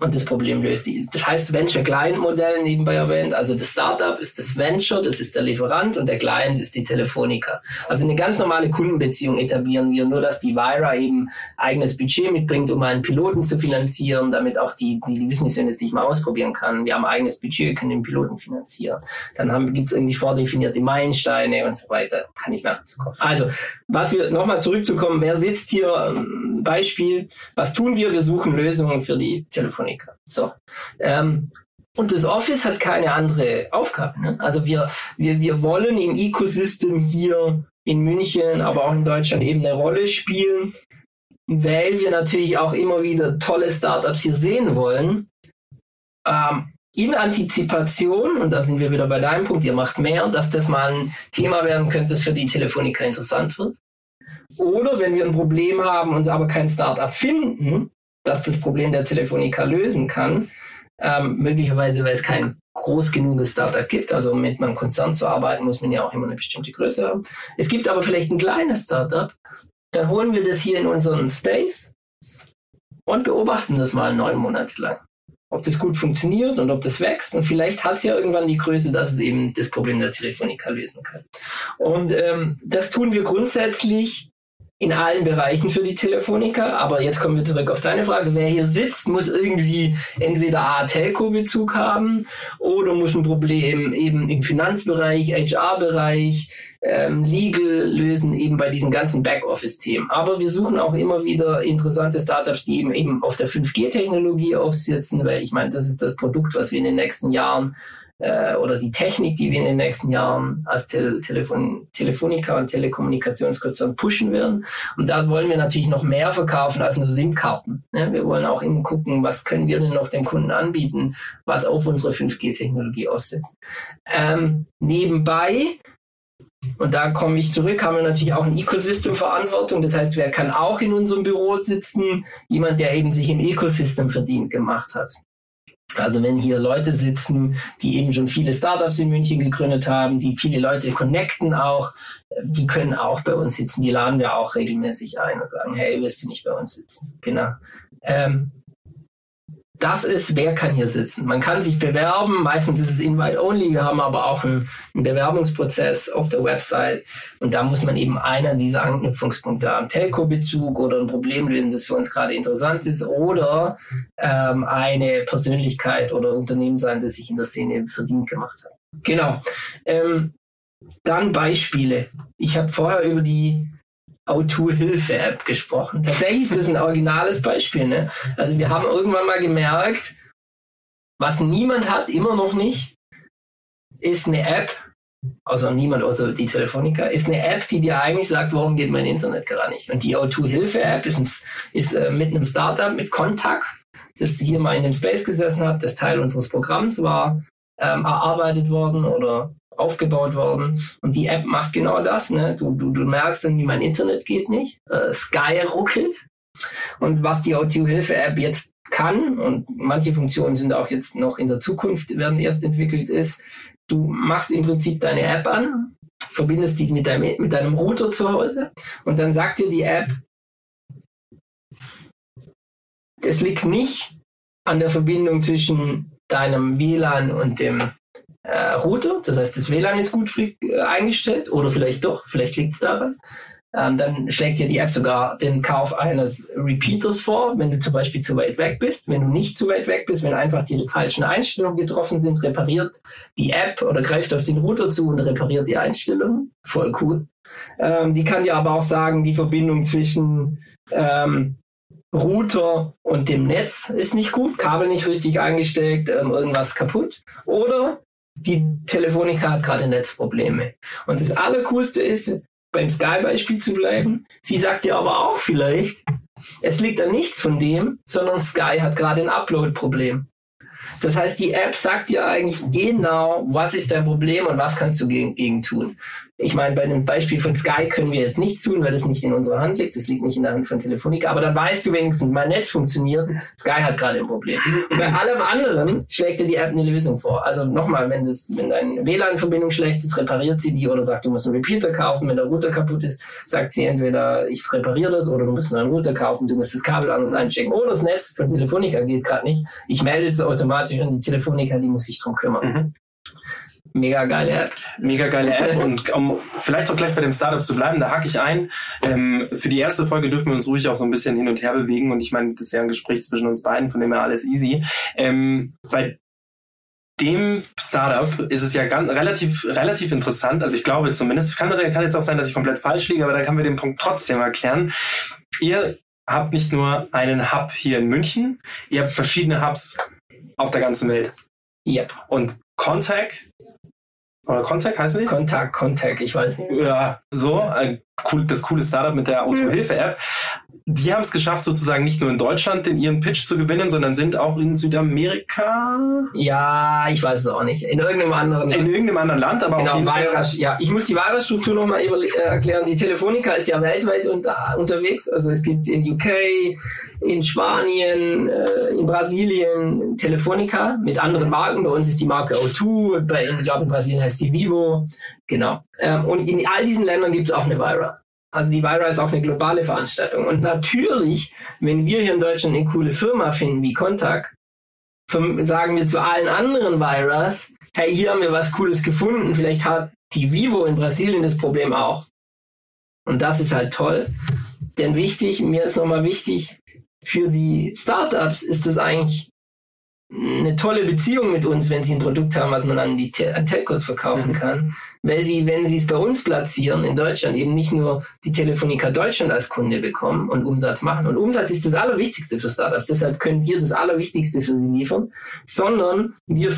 Speaker 1: und das Problem löst. Das heißt Venture Client Modell nebenbei erwähnt. Also das Startup ist das Venture, das ist der Lieferant und der Client ist die Telefonica. Also eine ganz normale Kundenbeziehung etablieren wir, nur dass die Vira eben eigenes Budget mitbringt, um einen Piloten zu finanzieren, damit auch die, die Business Unit sich mal ausprobieren kann. Wir haben eigenes Budget, können den Piloten finanzieren. Dann gibt es irgendwie vordefinierte Meilensteine und so weiter. Kann ich nachher zu kommen. Also, was wir nochmal zurückzukommen, wer sitzt hier? Ähm, Beispiel, was tun wir? Wir suchen Lösungen für die Telefonica. Elektroniker. So. Ähm, und das Office hat keine andere Aufgabe. Ne? Also wir, wir, wir wollen im Ecosystem hier in München, aber auch in Deutschland eben eine Rolle spielen, weil wir natürlich auch immer wieder tolle Startups hier sehen wollen. Ähm, in Antizipation, und da sind wir wieder bei deinem Punkt, ihr macht mehr, dass das mal ein Thema werden könnte, das für die Telefoniker interessant wird. Oder wenn wir ein Problem haben und aber kein Startup finden, dass das Problem der Telefonica lösen kann. Ähm, möglicherweise, weil es kein groß genuges Startup gibt. Also um mit einem Konzern zu arbeiten, muss man ja auch immer eine bestimmte Größe haben. Es gibt aber vielleicht ein kleines Startup. Dann holen wir das hier in unseren Space und beobachten das mal neun Monate lang. Ob das gut funktioniert und ob das wächst. Und vielleicht hat es ja irgendwann die Größe, dass es eben das Problem der Telefonica lösen kann. Und ähm, das tun wir grundsätzlich in allen Bereichen für die Telefoniker. Aber jetzt kommen wir zurück auf deine Frage. Wer hier sitzt, muss irgendwie entweder A, Telco-Bezug haben oder muss ein Problem eben im Finanzbereich, HR-Bereich, ähm, Legal lösen, eben bei diesen ganzen Backoffice-Themen. Aber wir suchen auch immer wieder interessante Startups, die eben, eben auf der 5G-Technologie aufsitzen, weil ich meine, das ist das Produkt, was wir in den nächsten Jahren äh, oder die Technik, die wir in den nächsten Jahren als Te Telefon Telefonica und Telekommunikationskonzern pushen werden. Und da wollen wir natürlich noch mehr verkaufen als nur SIM-Karten. Ne? Wir wollen auch immer gucken, was können wir denn noch dem Kunden anbieten, was auf unsere 5G-Technologie aufsetzt. Ähm, nebenbei und da komme ich zurück, haben wir natürlich auch ein Ecosystem-Verantwortung. Das heißt, wer kann auch in unserem Büro sitzen? Jemand, der eben sich im Ecosystem verdient gemacht hat. Also wenn hier Leute sitzen, die eben schon viele Startups in München gegründet haben, die viele Leute connecten auch, die können auch bei uns sitzen. Die laden wir auch regelmäßig ein und sagen, hey, willst du nicht bei uns sitzen? Genau. Ähm, das ist, wer kann hier sitzen. Man kann sich bewerben, meistens ist es Invite-Only, wir haben aber auch einen, einen, Bewerbungsprozess auf der Website und da muss man eben einer dieser Anknüpfungspunkte haben, Telco-Bezug oder ein Problem lösen, das für uns gerade interessant ist oder ähm, eine Persönlichkeit oder Unternehmen sein, das sich in der Szene verdient gemacht hat. Genau. Ähm, dann Beispiele. Ich habe vorher über die O2-Hilfe-App gesprochen. Tatsächlich ist das ein originales Beispiel. Ne? Also wir haben irgendwann mal gemerkt, was niemand hat, immer noch nicht, ist eine App, also niemand außer die Telefonica, ist eine App, die dir eigentlich sagt, warum geht mein Internet gerade nicht. Und die O2-Hilfe-App ist, ein, ist äh, mit einem Startup, mit Kontakt, das hier mal in dem Space gesessen hat, das Teil unseres Programms war, ähm, erarbeitet worden oder aufgebaut worden. Und die App macht genau das. Ne? Du, du, du merkst dann, wie mein Internet geht nicht. Äh, Sky ruckelt. Und was die O2-Hilfe-App jetzt kann, und manche Funktionen sind auch jetzt noch in der Zukunft, werden erst entwickelt, ist, du machst im Prinzip deine App an, verbindest die mit deinem, mit deinem Router zu Hause und dann sagt dir die App, es liegt nicht an der Verbindung zwischen deinem WLAN und dem äh, Router. Das heißt, das WLAN ist gut äh, eingestellt oder vielleicht doch, vielleicht liegt es daran. ähm, dann schlägt dir die App sogar den Kauf eines Repeaters vor, wenn du zum Beispiel zu weit weg bist. Wenn du nicht zu weit weg bist, wenn einfach die falschen Einstellungen getroffen sind, repariert die App oder greift auf den Router zu und repariert die Einstellungen. Voll cool. Ähm, die kann dir aber auch sagen, die Verbindung zwischen ähm, Router und dem Netz ist nicht gut, Kabel nicht richtig eingesteckt, ähm, irgendwas kaputt. Oder die Telefonica hat gerade Netzprobleme. Und das Allercoolste ist, beim Sky-Beispiel zu bleiben, sie sagt dir aber auch vielleicht, es liegt an nichts von dem, sondern Sky hat gerade ein Upload-Problem. Das heißt, die App sagt dir eigentlich genau, was ist dein Problem und was kannst du gegen, gegen tun. Ich meine, bei dem Beispiel von Sky können wir jetzt nichts tun, weil das nicht in unserer Hand liegt. Das liegt nicht in der Hand von Telefonica. Aber dann weißt du wenigstens, mein Netz funktioniert. Sky hat gerade ein Problem. bei allem anderen schlägt dir die App eine Lösung vor. Also nochmal, wenn das, wenn deine WLAN-Verbindung schlecht ist, repariert sie die oder sagt, du musst einen Repeater kaufen. Wenn der Router kaputt ist, sagt sie entweder, ich repariere das oder du musst einen Router kaufen, du musst das Kabel anders einstecken. Oder das Netz von Telefonica geht gerade nicht. Ich melde es automatisch an die Telefonica, die muss sich drum kümmern. Mhm. Mega geile App.
Speaker 2: Mega geile App. Und um vielleicht auch gleich bei dem Startup zu bleiben, da hake ich ein. Ähm, für die erste Folge dürfen wir uns ruhig auch so ein bisschen hin und her bewegen. Und ich meine, das ist ja ein Gespräch zwischen uns beiden, von dem her alles easy. Ähm, bei dem Startup ist es ja ganz, relativ, relativ interessant. Also ich glaube zumindest, kann, das, kann jetzt auch sein, dass ich komplett falsch liege, aber da können wir den Punkt trotzdem erklären. Ihr habt nicht nur einen Hub hier in München, ihr habt verschiedene Hubs auf der ganzen Welt.
Speaker 1: Yep.
Speaker 2: Und Contact oder Contact heißt die?
Speaker 1: Contact, Contact, ich weiß nicht.
Speaker 2: Ja, so, ein cool, das coole Startup mit der Autohilfe-App die haben es geschafft, sozusagen nicht nur in Deutschland den ihren Pitch zu gewinnen, sondern sind auch in Südamerika.
Speaker 1: Ja, ich weiß es auch nicht. In irgendeinem anderen
Speaker 2: Land. In irgendeinem anderen Land, aber
Speaker 1: genau, Virus, ja. Ich muss die Virus-Struktur nochmal äh, erklären. Die Telefonica ist ja weltweit unter, unterwegs. Also es gibt in UK, in Spanien, äh, in Brasilien Telefonica mit anderen Marken. Bei uns ist die Marke O2, bei, ich glaube in Brasilien heißt sie Vivo. Genau. Ähm, und in all diesen Ländern gibt es auch eine Vira. Also die Vira ist auch eine globale Veranstaltung. Und natürlich, wenn wir hier in Deutschland eine coole Firma finden wie Contact, sagen wir zu allen anderen Viras, hey, hier haben wir was Cooles gefunden. Vielleicht hat die Vivo in Brasilien das Problem auch. Und das ist halt toll. Denn wichtig, mir ist nochmal wichtig, für die Startups ist es eigentlich eine tolle Beziehung mit uns, wenn sie ein Produkt haben, was man an die an Telcos verkaufen mhm. kann. Weil sie, wenn sie es bei uns platzieren in Deutschland, eben nicht nur die Telefonica Deutschland als Kunde bekommen und Umsatz machen. Und Umsatz ist das Allerwichtigste für Startups. Deshalb können wir das Allerwichtigste für sie liefern, sondern wir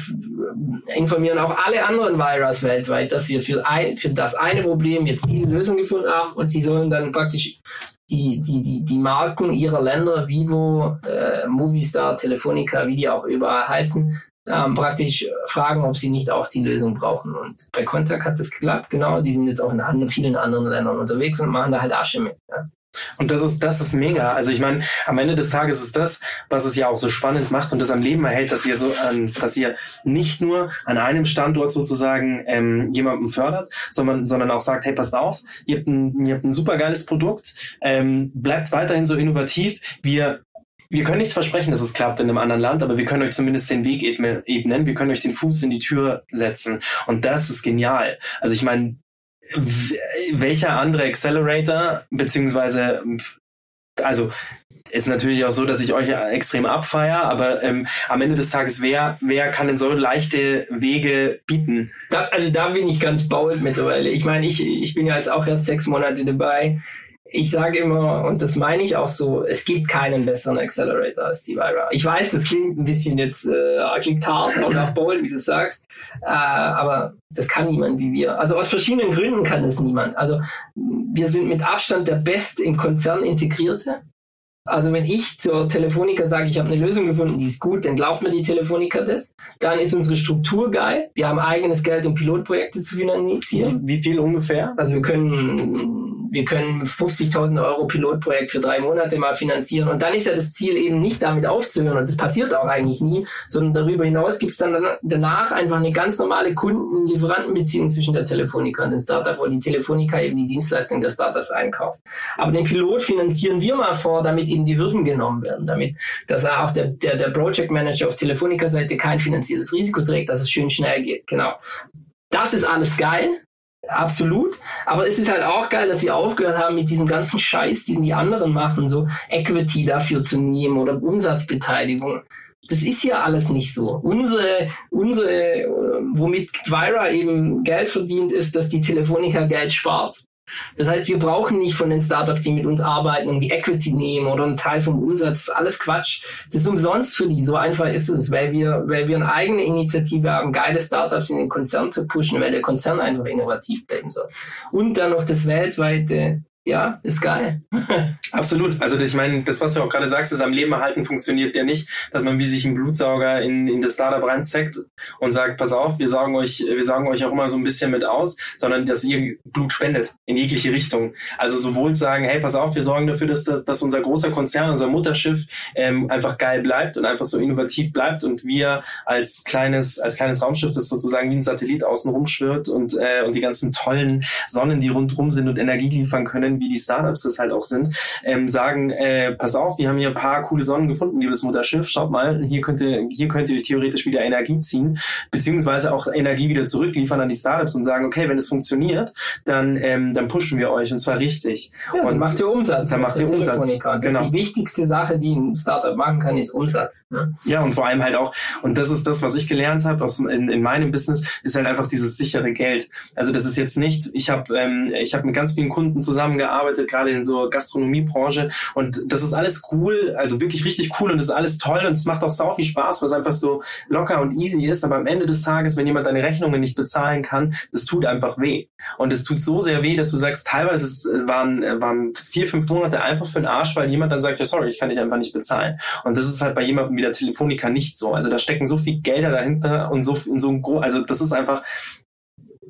Speaker 1: informieren auch alle anderen Virus weltweit, dass wir für, ein, für das eine Problem jetzt diese Lösung gefunden haben und sie sollen dann praktisch die, die, die, die Marken ihrer Länder, Vivo, äh, Movistar, Telefonica, wie die auch überall heißen, ähm, praktisch fragen, ob sie nicht auch die Lösung brauchen. Und bei Contact hat das geklappt, genau. Die sind jetzt auch in vielen anderen Ländern unterwegs und machen da halt Asche mit. Ja.
Speaker 2: Und das ist, das ist mega. Also ich meine, am Ende des Tages ist das, was es ja auch so spannend macht und das am Leben erhält, dass ihr so, ähm, dass ihr nicht nur an einem Standort sozusagen ähm, jemanden fördert, sondern, sondern auch sagt, hey, passt auf, ihr habt ein, ihr habt ein super geiles Produkt, ähm, bleibt weiterhin so innovativ. Wir wir können nicht versprechen, dass es klappt in einem anderen Land, aber wir können euch zumindest den Weg ebnen, wir können euch den Fuß in die Tür setzen. Und das ist genial. Also ich meine, welcher andere Accelerator, beziehungsweise, also ist natürlich auch so, dass ich euch extrem abfeier, aber ähm, am Ende des Tages, wer, wer kann denn so leichte Wege bieten?
Speaker 1: Da, also da bin ich ganz bold mittlerweile. Ich meine, ich, ich bin ja jetzt auch erst sechs Monate dabei ich sage immer, und das meine ich auch so, es gibt keinen besseren Accelerator als die Vira. Ich weiß, das klingt ein bisschen jetzt, äh, klingt hart und auch bold, wie du sagst, äh, aber das kann niemand wie wir. Also aus verschiedenen Gründen kann das niemand. Also wir sind mit Abstand der Best im Konzern integrierte. Also wenn ich zur Telefonica sage, ich habe eine Lösung gefunden, die ist gut, dann glaubt mir die Telefonica das. Dann ist unsere Struktur geil. Wir haben eigenes Geld, um Pilotprojekte zu finanzieren.
Speaker 2: Wie viel ungefähr?
Speaker 1: Also wir können wir können 50.000 Euro Pilotprojekt für drei Monate mal finanzieren. Und dann ist ja das Ziel eben nicht damit aufzuhören. Und das passiert auch eigentlich nie, sondern darüber hinaus gibt es dann danach einfach eine ganz normale Kunden-Lieferantenbeziehung zwischen der Telefonica und dem Startup, wo die Telefonica eben die Dienstleistung der Startups einkauft. Aber den Pilot finanzieren wir mal vor, damit eben die Hürden genommen werden, damit, dass auch der, der, der Project Manager auf Telefonica-Seite kein finanzielles Risiko trägt, dass es schön schnell geht. Genau. Das ist alles geil. Absolut. Aber es ist halt auch geil, dass wir aufgehört haben mit diesem ganzen Scheiß, den die anderen machen, so Equity dafür zu nehmen oder Umsatzbeteiligung. Das ist ja alles nicht so. Unsere, unsere, womit Vira eben Geld verdient, ist, dass die Telefonica Geld spart. Das heißt, wir brauchen nicht von den Startups, die mit uns arbeiten, irgendwie Equity nehmen oder einen Teil vom Umsatz. Alles Quatsch. Das ist umsonst für die. So einfach ist es, weil wir, weil wir eine eigene Initiative haben, geile Startups in den Konzern zu pushen, weil der Konzern einfach innovativ bleiben soll. Und dann noch das weltweite ja, ist geil.
Speaker 2: Absolut. Also ich meine, das, was du auch gerade sagst, das am Leben erhalten funktioniert ja nicht, dass man wie sich ein Blutsauger in, in das Startup reinzeckt und sagt, pass auf, wir sagen euch, wir sagen euch auch immer so ein bisschen mit aus, sondern dass ihr Blut spendet in jegliche Richtung. Also sowohl sagen, hey, pass auf, wir sorgen dafür, dass, dass, dass unser großer Konzern, unser Mutterschiff ähm, einfach geil bleibt und einfach so innovativ bleibt und wir als kleines, als kleines Raumschiff, das sozusagen wie ein Satellit außen rumschwirrt und, äh, und die ganzen tollen Sonnen, die rundherum sind und Energie liefern können, Unternehmen, wie die Startups das halt auch sind, ähm, sagen, äh, pass auf, wir haben hier ein paar coole Sonnen gefunden, liebes Mutterschiff, schaut mal, hier könnt ihr, hier könnt ihr theoretisch wieder Energie ziehen, beziehungsweise auch Energie wieder zurückliefern an die Startups und sagen, okay, wenn es funktioniert, dann, ähm, dann pushen wir euch und zwar richtig.
Speaker 1: Ja, und macht ihr Umsatz.
Speaker 2: Dann macht ihr Umsatz.
Speaker 1: Genau. die wichtigste Sache, die ein Startup machen kann, ist Umsatz.
Speaker 2: Ne? Ja, und vor allem halt auch, und das ist das, was ich gelernt habe aus, in, in meinem Business, ist halt einfach dieses sichere Geld. Also das ist jetzt nicht, ich habe ähm, ich hab mit ganz vielen Kunden zusammengearbeitet, gearbeitet, gerade in so Gastronomiebranche. Und das ist alles cool, also wirklich richtig cool und das ist alles toll und es macht auch sau viel Spaß, was einfach so locker und easy ist. Aber am Ende des Tages, wenn jemand deine Rechnungen nicht bezahlen kann, das tut einfach weh. Und es tut so sehr weh, dass du sagst, teilweise äh, waren, äh, waren vier, fünf Monate einfach für den Arsch, weil jemand dann sagt, ja, sorry, ich kann dich einfach nicht bezahlen. Und das ist halt bei jemandem wie der Telefonica nicht so. Also da stecken so viel Gelder dahinter und so, in so ein also das ist einfach,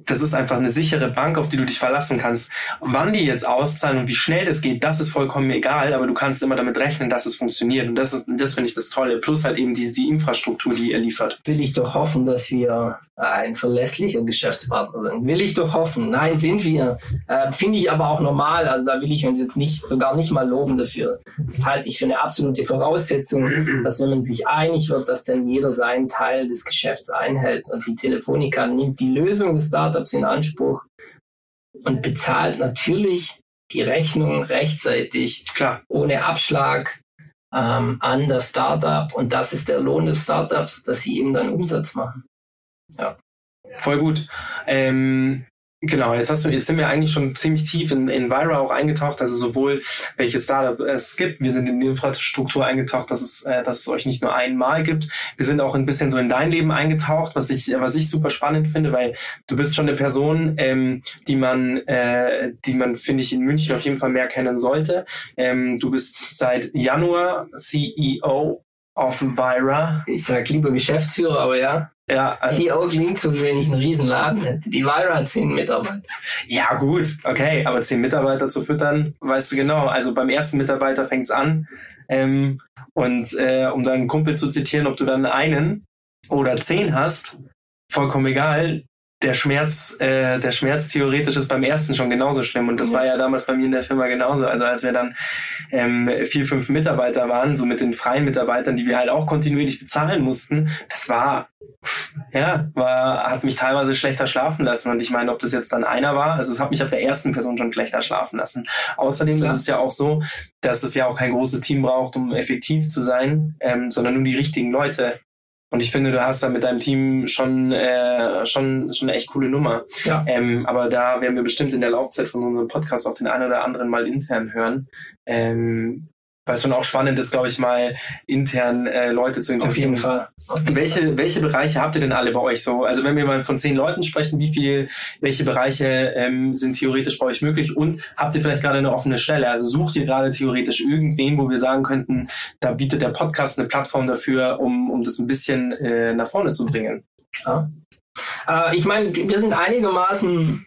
Speaker 2: das ist einfach eine sichere Bank, auf die du dich verlassen kannst. Wann die jetzt auszahlen und wie schnell das geht, das ist vollkommen egal, aber du kannst immer damit rechnen, dass es funktioniert. Und das ist, das finde ich das Tolle. Plus halt eben die, die Infrastruktur, die ihr liefert.
Speaker 1: Will ich doch hoffen, dass wir ein verlässlicher Geschäftspartner sind. Will ich doch hoffen. Nein, sind wir. Äh, finde ich aber auch normal. Also da will ich uns jetzt nicht, sogar nicht mal loben dafür. Das halte ich für eine absolute Voraussetzung, dass wenn man sich einig wird, dass dann jeder seinen Teil des Geschäfts einhält. Und die Telefonica nimmt die Lösung des Startups Startups in Anspruch und bezahlt natürlich die Rechnung rechtzeitig,
Speaker 2: Klar.
Speaker 1: ohne Abschlag ähm, an das Startup. Und das ist der Lohn des Startups, dass sie eben dann Umsatz machen. Ja.
Speaker 2: Voll gut. Ähm, Genau, jetzt hast du, jetzt sind wir eigentlich schon ziemlich tief in, in Vira auch eingetaucht, also sowohl welche Startup es gibt, wir sind in die Infrastruktur eingetaucht, dass es, äh, dass es euch nicht nur einmal gibt. Wir sind auch ein bisschen so in dein Leben eingetaucht, was ich, was ich super spannend finde, weil du bist schon eine Person, ähm, die man, äh, die man, finde ich, in München auf jeden Fall mehr kennen sollte. Ähm, du bist seit Januar CEO auf Vira.
Speaker 1: Ich sag lieber Geschäftsführer, aber ja.
Speaker 2: Ja,
Speaker 1: also, CEO klingt so, wie wenn ich einen riesen Laden hätte. Die Vira hat zehn Mitarbeiter.
Speaker 2: Ja, gut, okay, aber zehn Mitarbeiter zu füttern, weißt du genau. Also beim ersten Mitarbeiter fängt's an. Ähm, und äh, um deinen Kumpel zu zitieren, ob du dann einen oder zehn hast, vollkommen egal der Schmerz, äh, der Schmerz theoretisch ist beim ersten schon genauso schlimm. Und das ja. war ja damals bei mir in der Firma genauso. Also als wir dann ähm, vier, fünf Mitarbeiter waren, so mit den freien Mitarbeitern, die wir halt auch kontinuierlich bezahlen mussten, das war, ja, war, hat mich teilweise schlechter schlafen lassen. Und ich meine, ob das jetzt dann einer war, also es hat mich auf der ersten Person schon schlechter schlafen lassen. Außerdem Klar. ist es ja auch so, dass es ja auch kein großes Team braucht, um effektiv zu sein, ähm, sondern nur die richtigen Leute. Und ich finde, du hast da mit deinem Team schon, äh, schon, schon eine echt coole Nummer. Ja. Ähm, aber da werden wir bestimmt in der Laufzeit von unserem Podcast auch den einen oder anderen mal intern hören. Ähm, weil es schon auch spannend ist, glaube ich, mal intern äh, Leute zu interviewen.
Speaker 1: Auf jeden Fall. Auf jeden
Speaker 2: welche,
Speaker 1: Fall.
Speaker 2: welche Bereiche habt ihr denn alle bei euch so? Also wenn wir mal von zehn Leuten sprechen, wie viel, welche Bereiche ähm, sind theoretisch bei euch möglich? Und habt ihr vielleicht gerade eine offene Stelle? Also sucht ihr gerade theoretisch irgendwen, wo wir sagen könnten, da bietet der Podcast eine Plattform dafür, um, um das ein bisschen äh, nach vorne zu bringen?
Speaker 1: Ja. Äh, ich meine, wir sind einigermaßen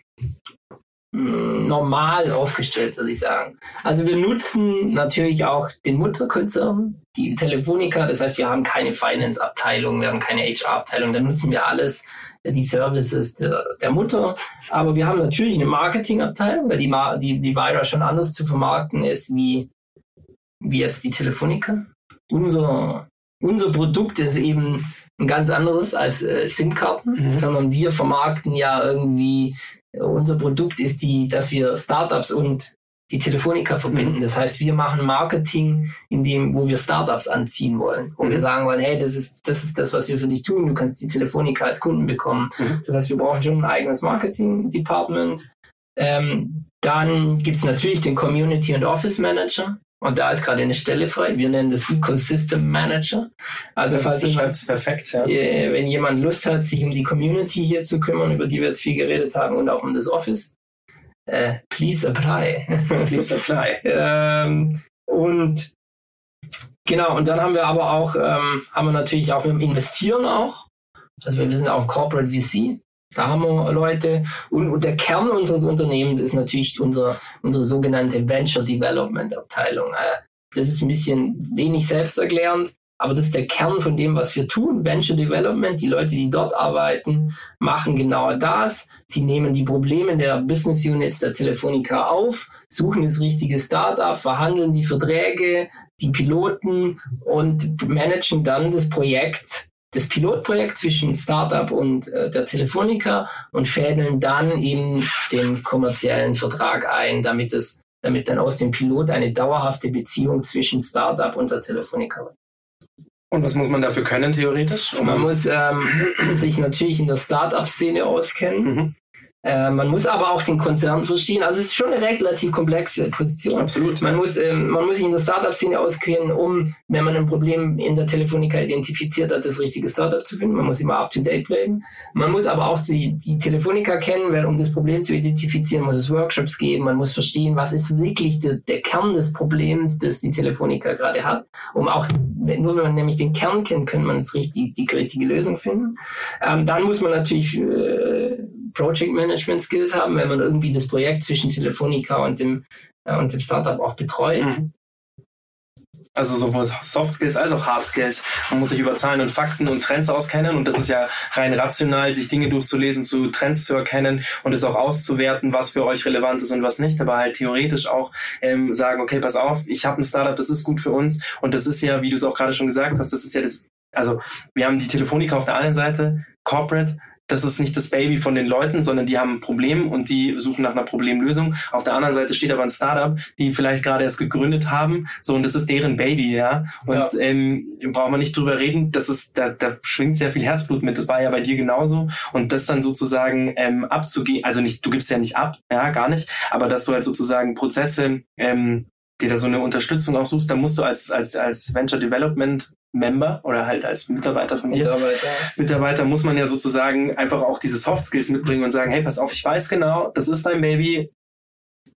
Speaker 1: normal aufgestellt, würde ich sagen. Also wir nutzen natürlich auch den Mutterkonzern, die Telefonica, das heißt, wir haben keine Finance-Abteilung, wir haben keine HR-Abteilung, da nutzen wir alles, die Services der, der, Mutter. Aber wir haben natürlich eine Marketing-Abteilung, weil die, die, die Vira schon anders zu vermarkten ist wie, wie jetzt die Telefonica. Unser, unser Produkt ist eben ein ganz anderes als äh, SIM-Karten, mhm. sondern wir vermarkten ja irgendwie unser Produkt ist die, dass wir Startups und die Telefonica verbinden. Das heißt, wir machen Marketing, in dem, wo wir Startups anziehen wollen. Wo wir sagen wollen, hey, das ist, das ist das, was wir für dich tun. Du kannst die Telefonica als Kunden bekommen.
Speaker 2: Mhm.
Speaker 1: Das heißt, wir brauchen schon ein eigenes Marketing-Department. Ähm, dann gibt's natürlich den Community und Office Manager. Und da ist gerade eine Stelle frei. Wir nennen das Ecosystem Manager. Also falls jemand,
Speaker 2: perfekt, ja.
Speaker 1: äh, wenn jemand Lust hat, sich um die Community hier zu kümmern, über die wir jetzt viel geredet haben, und auch um das Office, äh, please apply.
Speaker 2: Please apply.
Speaker 1: ähm, und genau, und dann haben wir aber auch, ähm, haben wir natürlich auch, wir investieren auch. Also wir sind auch Corporate VC. Da haben wir Leute. Und, und der Kern unseres Unternehmens ist natürlich unser, unsere sogenannte Venture Development Abteilung. Äh, das ist ein bisschen wenig selbsterklärend, aber das ist der Kern von dem, was wir tun. Venture Development, die Leute, die dort arbeiten, machen genau das. Sie nehmen die Probleme der Business Units der Telefonica auf, suchen das richtige Startup, verhandeln die Verträge, die Piloten und managen dann das Projekt, das Pilotprojekt zwischen Startup und äh, der Telefonica und fädeln dann eben den kommerziellen Vertrag ein, damit es damit dann aus dem Pilot eine dauerhafte Beziehung zwischen Startup und der Telefonica wird.
Speaker 2: Und was muss man dafür können, theoretisch?
Speaker 1: Man muss ähm, sich natürlich in der Startup-Szene auskennen.
Speaker 2: Mhm.
Speaker 1: Äh, man muss aber auch den Konzern verstehen. Also es ist schon eine relativ komplexe Position.
Speaker 2: Absolut.
Speaker 1: Man muss, ähm, man muss sich in der Startup-Szene auskennen, um, wenn man ein Problem in der Telefonica identifiziert hat, das richtige Startup zu finden. Man muss immer up-to-date bleiben. Man muss aber auch die, die Telefonica kennen, weil um das Problem zu identifizieren, muss es Workshops geben. Man muss verstehen, was ist wirklich der, der Kern des Problems, das die Telefonica gerade hat. Um auch, nur wenn man nämlich den Kern kennt, kann man das richtig, die richtige Lösung finden. Ähm, dann muss man natürlich äh, Project Management Skills haben, wenn man irgendwie das Projekt zwischen Telefonica und dem, äh, und dem Startup auch betreut.
Speaker 2: Mhm. Also sowohl Soft Skills als auch Hard Skills. Man muss sich über Zahlen und Fakten und Trends auskennen und das ist ja rein rational, sich Dinge durchzulesen, zu Trends zu erkennen und es auch auszuwerten, was für euch relevant ist und was nicht, aber halt theoretisch auch ähm, sagen, okay, pass auf, ich habe ein Startup, das ist gut für uns und das ist ja, wie du es auch gerade schon gesagt hast, das ist ja das, also wir haben die Telefonica auf der einen Seite, Corporate, das ist nicht das Baby von den Leuten, sondern die haben ein Problem und die suchen nach einer Problemlösung. Auf der anderen Seite steht aber ein Startup, die vielleicht gerade erst gegründet haben, so und das ist deren Baby, ja. Und
Speaker 1: Ja.
Speaker 2: ähm, braucht man nicht drüber reden, das ist, da, da schwingt sehr viel Herzblut mit. Das war ja bei dir genauso. Und das dann sozusagen ähm, abzugehen, also nicht, du gibst ja nicht ab, ja, gar nicht, aber dass du halt sozusagen Prozesse ähm, dir da so eine Unterstützung auch suchst, da musst du als, als, als Venture Development Member oder halt als Mitarbeiter von dir
Speaker 1: Mitarbeiter.
Speaker 2: Mitarbeiter muss man ja sozusagen einfach auch diese Soft Skills mitbringen und sagen, hey, pass auf, ich weiß genau, das ist dein Baby.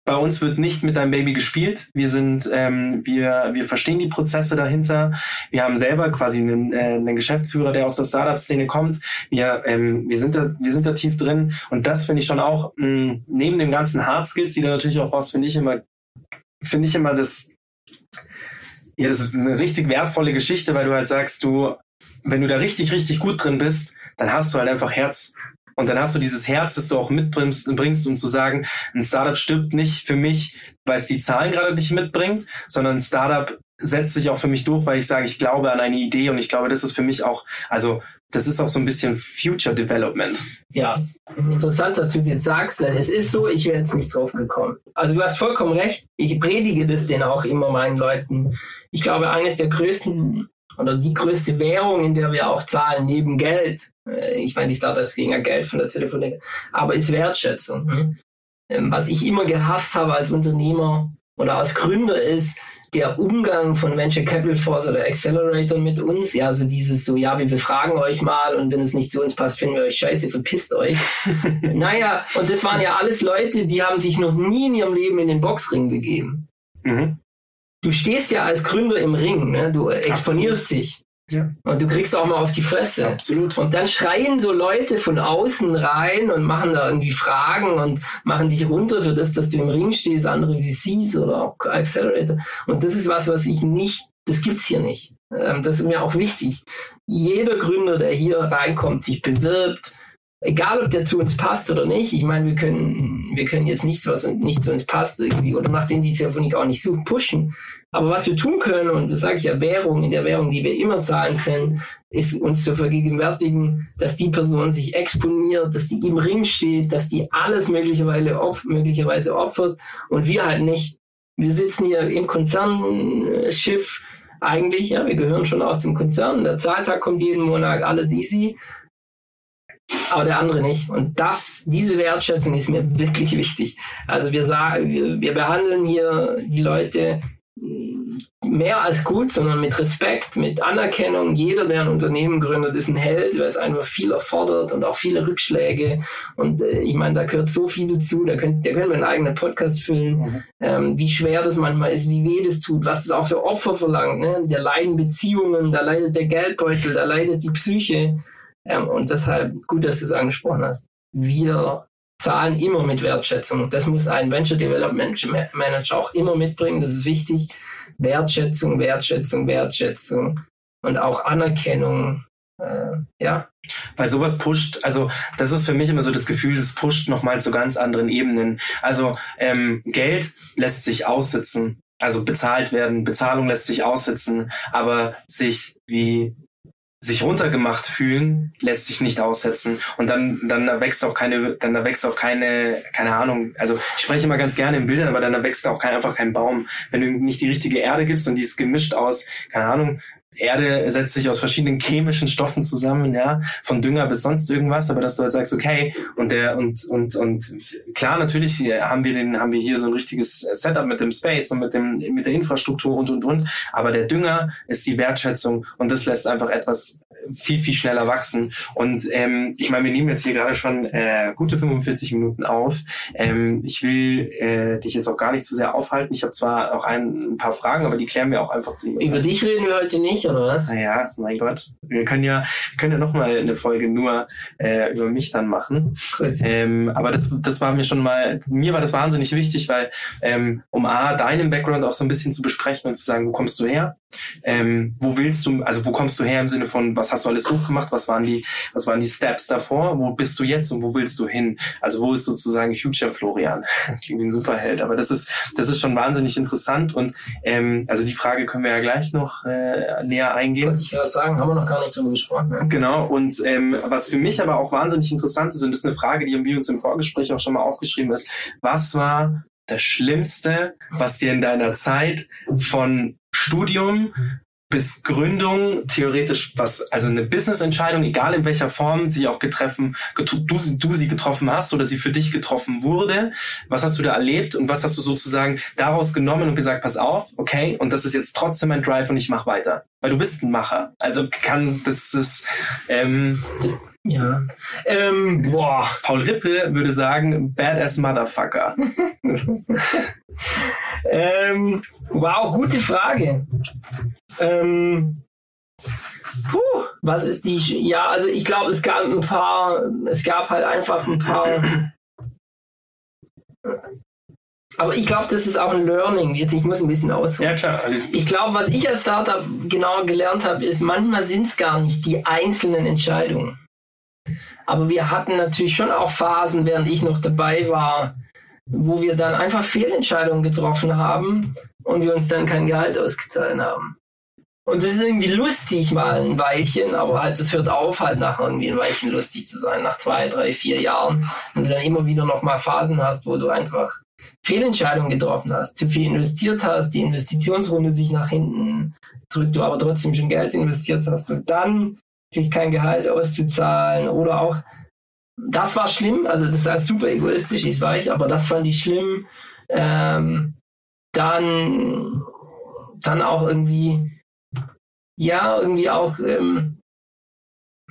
Speaker 2: Bei uns wird nicht mit deinem Baby gespielt. Wir sind, ähm, wir, wir verstehen die Prozesse dahinter. Wir haben selber quasi einen, äh, einen Geschäftsführer, der aus der Startup-Szene kommt. Wir, ähm, wir sind da, wir sind da tief drin. Und das finde ich schon auch mh, neben den ganzen Hard Skills, die du natürlich auch brauchst, finde ich immer, finde ich immer das, ja, das ist eine richtig wertvolle Geschichte, weil du halt sagst, du, wenn du da richtig, richtig gut drin bist, dann hast du halt einfach Herz. Und dann hast du dieses Herz, das du auch mitbringst, bringst, um zu sagen, ein Startup stirbt nicht für mich, weil es die Zahlen gerade nicht mitbringt, sondern ein Startup setzt sich auch für mich durch, weil ich sage, ich glaube an eine Idee und ich glaube, das ist für mich auch, also das ist auch so ein bisschen Future Development.
Speaker 1: Ja, interessant, dass du das jetzt sagst, weil es ist so, ich wäre jetzt nicht drauf gekommen. Also du hast vollkommen recht. Ich predige das denn auch immer meinen Leuten. Ich glaube, eines der größten oder die größte Währung, in der wir auch zahlen, neben Geld, äh, ich meine, die Startups kriegen ja Geld von der Telefonie, aber ist Wertschätzung. Ähm, Was ich immer gehasst habe als Unternehmer oder als Gründer ist, der Umgang von Venture Capital Force oder Accelerator mit uns, ja, so dieses so, ja, wir befragen euch mal und wenn es nicht zu uns passt, finden wir euch scheiße, verpisst euch. naja, und das waren ja alles Leute, die haben sich noch nie in ihrem Leben in den Boxring begeben.
Speaker 2: Mhm.
Speaker 1: Du stehst ja als Gründer im Ring, ne? du exponierst dich
Speaker 2: Ja.
Speaker 1: und du kriegst auch mal auf die Fresse.
Speaker 2: Absolut.
Speaker 1: Und dann schreien so Leute von außen rein und machen da irgendwie Fragen und machen dich runter für das, dass du im Ring stehst, andere VCs oder auch Accelerator. Und das ist was, was ich nicht, das gibt's hier nicht. Ähm, Das ist mir auch wichtig. Jeder Gründer, der hier reinkommt, sich bewirbt, egal ob der zu uns passt oder nicht. Ich meine, wir können, wir können jetzt nichts, was nicht zu uns passt irgendwie oder nachdem die Telefonik auch nicht so pushen. Aber was wir tun können, und das sage ich ja, Währung, in der Währung, die wir immer zahlen können, ist uns zu vergegenwärtigen, dass die Person sich exponiert, dass die im Ring steht, dass die alles möglicherweise, opf möglicherweise opfert und wir halt nicht. Wir sitzen hier im Konzernschiff eigentlich, ja, wir gehören schon auch zum Konzern. Der Zahltag kommt jeden Monat, alles easy aber der andere nicht. Und das, diese Wertschätzung ist mir wirklich wichtig. Also wir sagen, wir, wir behandeln hier die Leute mehr als gut, sondern mit Respekt, mit Anerkennung. Jeder, der ein Unternehmen gründet, ist ein Held, weil es einfach viel erfordert und auch viele Rückschläge. Und äh, ich meine, da gehört so viel dazu. Da könnt, da können wir einen eigenen Podcast füllen, mhm. ähm, wie schwer das manchmal ist, wie weh das tut, was das auch für Opfer verlangt. Ne? Da leiden Beziehungen, da leidet der Geldbeutel, da leidet die Psyche. Ähm, und deshalb gut, dass du es angesprochen hast. Wir zahlen immer mit Wertschätzung. Das muss ein Venture Development Manager auch immer mitbringen. Das ist wichtig. Wertschätzung, Wertschätzung, Wertschätzung und auch Anerkennung. Äh, ja.
Speaker 2: Weil sowas pusht, also das ist für mich immer so das Gefühl, das pusht nochmal zu ganz anderen Ebenen. Also ähm, Geld lässt sich aussitzen, also bezahlt werden, Bezahlung lässt sich aussitzen, aber sich wie sich runtergemacht fühlen, lässt sich nicht aussetzen. Und dann, dann wächst auch keine, dann wächst auch keine, keine Ahnung. Also ich spreche immer ganz gerne in Bildern, aber dann wächst auch kein, einfach kein Baum. Wenn du nicht die richtige Erde gibst und die ist gemischt aus, keine Ahnung, Erde setzt sich aus verschiedenen chemischen Stoffen zusammen, ja, von Dünger bis sonst irgendwas, aber dass du halt sagst, okay, und der und und und klar, natürlich haben wir den haben wir hier so ein richtiges Setup mit dem Space und mit dem mit der Infrastruktur und und und, aber der Dünger ist die Wertschätzung und das lässt einfach etwas viel, viel schneller wachsen. Und ähm, ich meine, wir nehmen jetzt hier gerade schon äh, gute 45 Minuten auf. Ähm, ich will äh, dich jetzt auch gar nicht zu sehr aufhalten. Ich habe zwar auch ein, ein, paar Fragen, aber die klären wir auch einfach. Die,
Speaker 1: Über dich reden wir heute nicht, oder was?
Speaker 2: Naja, mein Gott. Wir können ja, wir können ja nochmal eine Folge nur äh, über mich dann machen. Cool. Ähm, aber das, das war mir schon mal, mir war das wahnsinnig wichtig, weil ähm, um A, deinen Background auch so ein bisschen zu besprechen und zu sagen, wo kommst du her? Ähm, wo willst du, also wo kommst du her im Sinne von, was hast du alles durchgemacht, was waren die, was waren die Steps davor, wo bist du jetzt und wo willst du hin? Also wo ist sozusagen Future Florian? Klingt wie ein Superheld, aber das ist, das ist schon wahnsinnig interessant und ähm, also die Frage können wir ja gleich noch äh, näher eingehen.
Speaker 1: Wollte ich gerade sagen, haben wir noch gar nicht drüber gesprochen.
Speaker 2: Ne? Genau, und ähm, was für mich aber auch wahnsinnig interessant ist, und das ist eine Frage, die haben wir uns im Vorgespräch auch schon mal aufgeschrieben ist, was war das Schlimmste, was dir in deiner Zeit von Studium bis Gründung theoretisch was, also eine Business-Entscheidung, egal in welcher Form sie auch getreffen, du, du sie getroffen hast oder sie für dich getroffen wurde. Was hast du da erlebt und was hast du sozusagen daraus genommen und gesagt, pass auf, okay, und das ist jetzt trotzdem mein Drive und ich mach weiter. Weil du bist ein Macher. Also kann, das ist, ähm,
Speaker 1: ja. Ähm,
Speaker 2: boah, Paul Rippe würde sagen, Badass Motherfucker.
Speaker 1: ähm, wow, gute Frage. Ähm, puh, was ist die? Ja, also ich glaube, es gab ein paar, es gab halt einfach ein paar. Aber ich glaube, das ist auch ein Learning. Jetzt, ich muss ein bisschen ausholen.
Speaker 2: Ja, klar.
Speaker 1: Ich glaube, was ich als Startup genau gelernt habe, ist, manchmal sind es gar nicht die einzelnen Entscheidungen. Aber wir hatten natürlich schon auch Phasen, während ich noch dabei war, wo wir dann einfach Fehlentscheidungen getroffen haben und wir uns dann kein Gehalt ausgezahlt haben. Und das ist irgendwie lustig mal ein Weilchen, aber halt, das hört auf, halt nach irgendwie ein Weilchen lustig zu sein, nach zwei, drei, vier Jahren. Und du dann immer wieder noch mal Phasen hast, wo du einfach Fehlentscheidungen getroffen hast, zu viel investiert hast, die Investitionsrunde sich nach hinten drückt, du aber trotzdem schon Geld investiert hast und dann sich kein Gehalt auszuzahlen oder auch, das war schlimm, also das ist super egoistisch, ich weiß, aber das fand ich schlimm. Ähm, dann, dann auch irgendwie, ja, irgendwie auch ähm,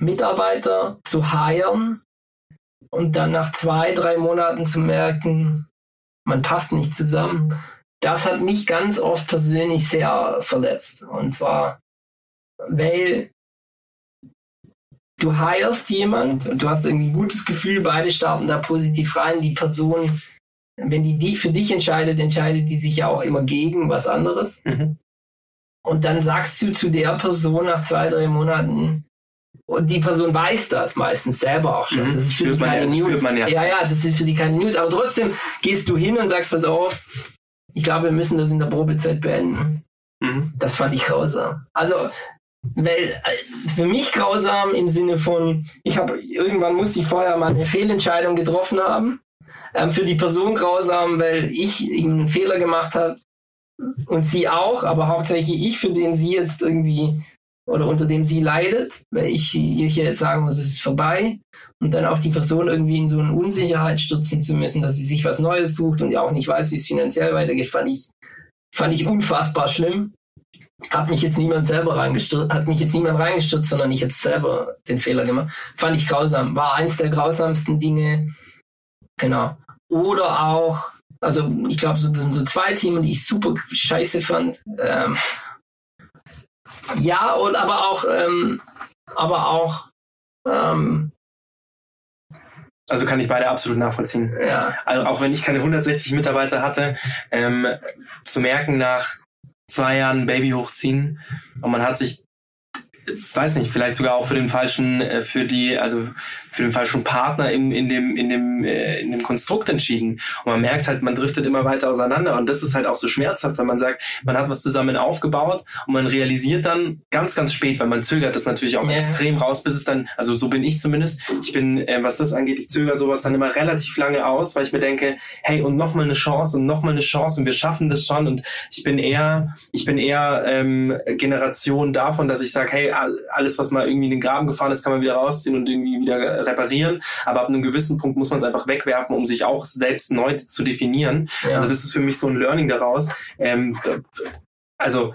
Speaker 1: Mitarbeiter zu heiren und dann nach zwei, drei Monaten zu merken, man passt nicht zusammen. Das hat mich ganz oft persönlich sehr verletzt. Und zwar, weil du hirest jemand und du hast irgendwie ein gutes Gefühl, beide starten da positiv rein. Die Person, wenn die, die für dich entscheidet, entscheidet die sich ja auch immer gegen was anderes. Mhm. Und dann sagst du zu der Person nach zwei, drei Monaten, und die Person weiß das meistens selber auch schon.
Speaker 2: Mhm.
Speaker 1: Das ist für
Speaker 2: Spürt
Speaker 1: die keine
Speaker 2: ja,
Speaker 1: News.
Speaker 2: ja.
Speaker 1: ja, ja, das ist für die keine News. Aber trotzdem gehst du hin und sagst, pass auf, ich glaube, wir müssen das in der Probezeit beenden.
Speaker 2: Mhm.
Speaker 1: Das fand ich grausam. Also, weil äh, für mich grausam im Sinne von, ich habe irgendwann musste ich vorher mal eine Fehlentscheidung getroffen haben. Ähm, für die Person grausam, weil ich einen Fehler gemacht habe und sie auch, aber hauptsächlich ich, für den sie jetzt irgendwie oder unter dem sie leidet, weil ich ihr hier jetzt sagen muss, es ist vorbei und dann auch die Person irgendwie in so eine Unsicherheit stürzen zu müssen, dass sie sich was Neues sucht und ja auch nicht weiß, wie es finanziell weitergeht, fand ich, fand ich unfassbar schlimm. Hat mich jetzt niemand selber reingestürzt, hat mich jetzt niemand reingestürzt, sondern ich habe selber den Fehler gemacht. Fand ich grausam. War eins der grausamsten Dinge. Genau. Oder auch, also ich glaube, so, das sind so zwei Themen, die ich super scheiße fand. Ähm, ja, und aber auch, ähm, aber auch, ähm,
Speaker 2: Also kann ich beide absolut nachvollziehen.
Speaker 1: ja,
Speaker 2: Also auch wenn ich keine 160 Mitarbeiter hatte, ähm, zu merken nach zwei Jahren Baby hochziehen. Und man hat sich weiß nicht, vielleicht sogar auch für den falschen, äh, für die, also für den falschen Partner in, in dem, in dem, äh, in dem Konstrukt entschieden. Und man merkt halt, man driftet immer weiter auseinander. Und das ist halt auch so schmerzhaft, weil man sagt, man hat was zusammen aufgebaut und man realisiert dann ganz, ganz spät, weil man zögert das natürlich auch
Speaker 1: Ja.
Speaker 2: extrem raus, bis es dann, also so bin ich zumindest. Ich bin, äh, was das angeht, ich zögere sowas dann immer relativ lange aus, weil ich mir denke, hey, und nochmal eine Chance und nochmal eine Chance und wir schaffen das schon. Und ich bin eher, ich bin eher ähm, Generation davon, dass ich sage, hey, all- alles, was mal irgendwie in den Graben gefahren ist, kann man wieder rausziehen und irgendwie wieder reparieren. Aber ab einem gewissen Punkt muss man es einfach wegwerfen, um sich auch selbst neu zu definieren.
Speaker 1: ja.
Speaker 2: Also das ist für mich so ein Learning daraus. Ähm, also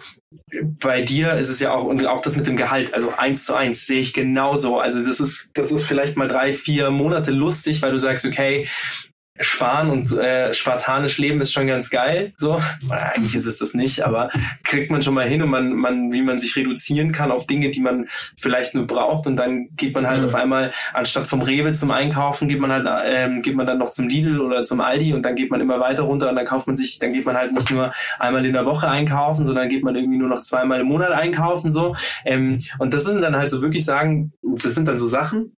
Speaker 2: bei dir ist es ja auch und auch das mit dem Gehalt, also eins zu eins sehe ich genauso. Also das ist das ist vielleicht mal drei vier Monate lustig, weil du sagst, okay, sparen und äh, spartanisch leben ist schon ganz geil. So, eigentlich ist es das nicht, aber kriegt man schon mal hin und man man wie man sich reduzieren kann auf Dinge, die man vielleicht nur braucht und dann geht man halt
Speaker 1: Mhm.
Speaker 2: auf einmal anstatt vom Rewe zum Einkaufen geht man halt ähm, geht man dann noch zum Lidl oder zum Aldi und dann geht man immer weiter runter und dann kauft man sich dann geht man halt nicht nur einmal in der Woche einkaufen, sondern geht man irgendwie nur noch zweimal im Monat einkaufen so ähm, und das sind dann halt so wirklich sagen, das sind dann so Sachen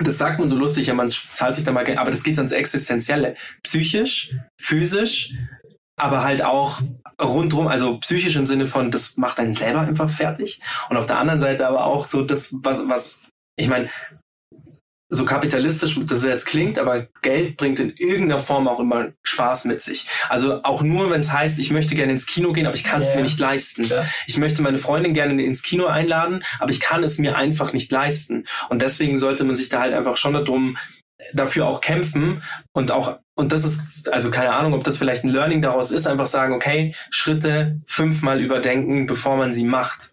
Speaker 2: das sagt man so lustig, ja, man zahlt sich da mal, aber das geht ans Existenzielle. Psychisch, physisch, aber halt auch rundrum, also psychisch im Sinne von, das macht einen selber einfach fertig. Und auf der anderen Seite aber auch so das, was, was, ich meine, so kapitalistisch das jetzt klingt, aber Geld bringt in irgendeiner Form auch immer Spaß mit sich. Also auch nur, wenn es heißt, ich möchte gerne ins Kino gehen, aber ich kann es
Speaker 1: Ja.
Speaker 2: mir nicht leisten.
Speaker 1: Ja.
Speaker 2: Ich möchte meine Freundin gerne ins Kino einladen, aber ich kann es mir einfach nicht leisten. Und deswegen sollte man sich da halt einfach schon darum dafür auch kämpfen und auch und das ist also keine Ahnung, ob das vielleicht ein Learning daraus ist, einfach sagen, okay, Schritte fünfmal überdenken, bevor man sie macht.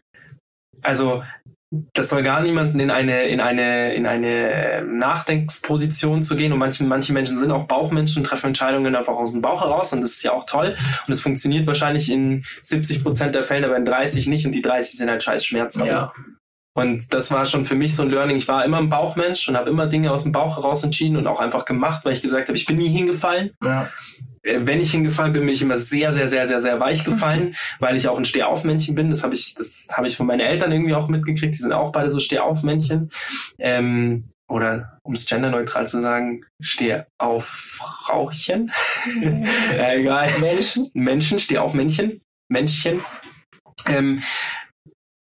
Speaker 2: Also das soll gar niemanden in eine in eine in eine Nachdenksposition zu gehen und manche manche Menschen sind auch Bauchmenschen treffen Entscheidungen einfach aus dem Bauch heraus und das ist ja auch toll und es funktioniert wahrscheinlich in 70 Prozent der Fälle, aber in 30 nicht und die 30 sind halt scheiß schmerzhaft.
Speaker 1: ja.
Speaker 2: Und das war schon für mich so ein Learning. Ich war immer ein Bauchmensch und habe immer Dinge aus dem Bauch heraus entschieden und auch einfach gemacht, weil ich gesagt habe, ich bin nie hingefallen.
Speaker 1: ja.
Speaker 2: Äh, Wenn ich hingefallen bin, bin ich immer sehr, sehr, sehr, sehr, sehr weich gefallen, weil ich auch ein Stehaufmännchen bin. Das habe ich, das habe ich von meinen Eltern irgendwie auch mitgekriegt. Die sind auch beide so Stehaufmännchen. Ähm, oder um es genderneutral zu sagen, Stehaufrauchen. ja, egal.
Speaker 1: Menschen.
Speaker 2: Menschen, Stehaufmännchen, Männchen. Ähm,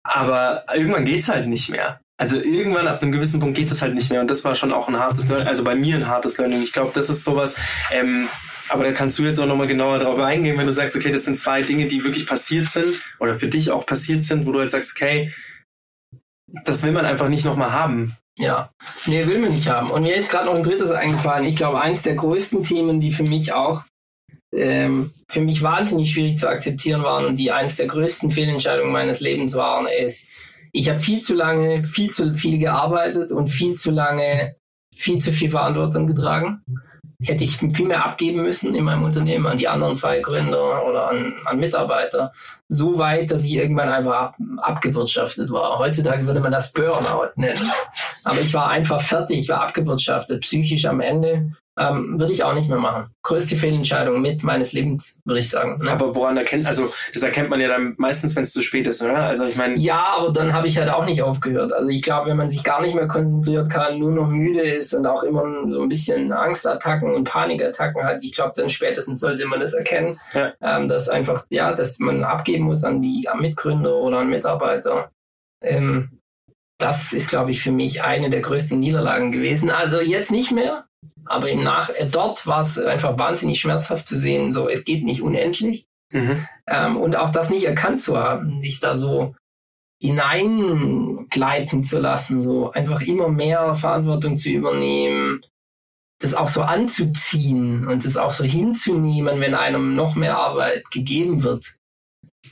Speaker 2: aber irgendwann geht's halt nicht mehr. Also irgendwann ab einem gewissen Punkt geht es halt nicht mehr. Und das war schon auch ein hartes Learning, also bei mir ein hartes Learning. Ich glaube, das ist sowas, ähm, aber da kannst du jetzt auch nochmal genauer drauf eingehen, wenn du sagst, okay, das sind zwei Dinge, die wirklich passiert sind oder für dich auch passiert sind, wo du jetzt sagst, okay, das will man einfach nicht nochmal haben.
Speaker 1: Ja, nee, will man nicht haben. Und mir ist gerade noch ein drittes eingefallen. Ich glaube, eins der größten Themen, die für mich auch ähm, für mich wahnsinnig schwierig zu akzeptieren waren und die eins der größten Fehlentscheidungen meines Lebens waren, ist, ich habe viel zu lange, viel zu viel gearbeitet und viel zu lange, viel zu viel Verantwortung getragen. Hätte ich viel mehr abgeben müssen in meinem Unternehmen an die anderen zwei Gründer oder an, an Mitarbeiter. So weit, dass ich irgendwann einfach ab, abgewirtschaftet war. Heutzutage würde man das Burnout nennen. Aber ich war einfach fertig, ich war abgewirtschaftet, psychisch am Ende. Ähm, würde ich auch nicht mehr machen. Größte Fehlentscheidung mit meines Lebens, würde ich sagen.
Speaker 2: Ne? Aber woran erkennt, also das erkennt man ja dann meistens, wenn es zu spät ist, oder? Also ich meine.
Speaker 1: Ja, aber dann habe ich halt auch nicht aufgehört. Also ich glaube, wenn man sich gar nicht mehr konzentriert kann, nur noch müde ist und auch immer so ein bisschen Angstattacken und Panikattacken hat, ich glaube, dann spätestens sollte man das erkennen, ja. ähm, dass einfach, ja, dass man abgeben muss an die am Mitgründer oder an Mitarbeiter. Ähm, das ist, glaube ich, für mich eine der größten Niederlagen gewesen. Also jetzt nicht mehr, aber im Nach äh, dort war es einfach wahnsinnig schmerzhaft zu sehen, so es geht nicht unendlich. Mhm. Ähm, und auch das nicht erkannt zu haben, sich da so hineingleiten zu lassen, so einfach immer mehr Verantwortung zu übernehmen, das auch so anzuziehen und das auch so hinzunehmen, wenn einem noch mehr Arbeit gegeben wird.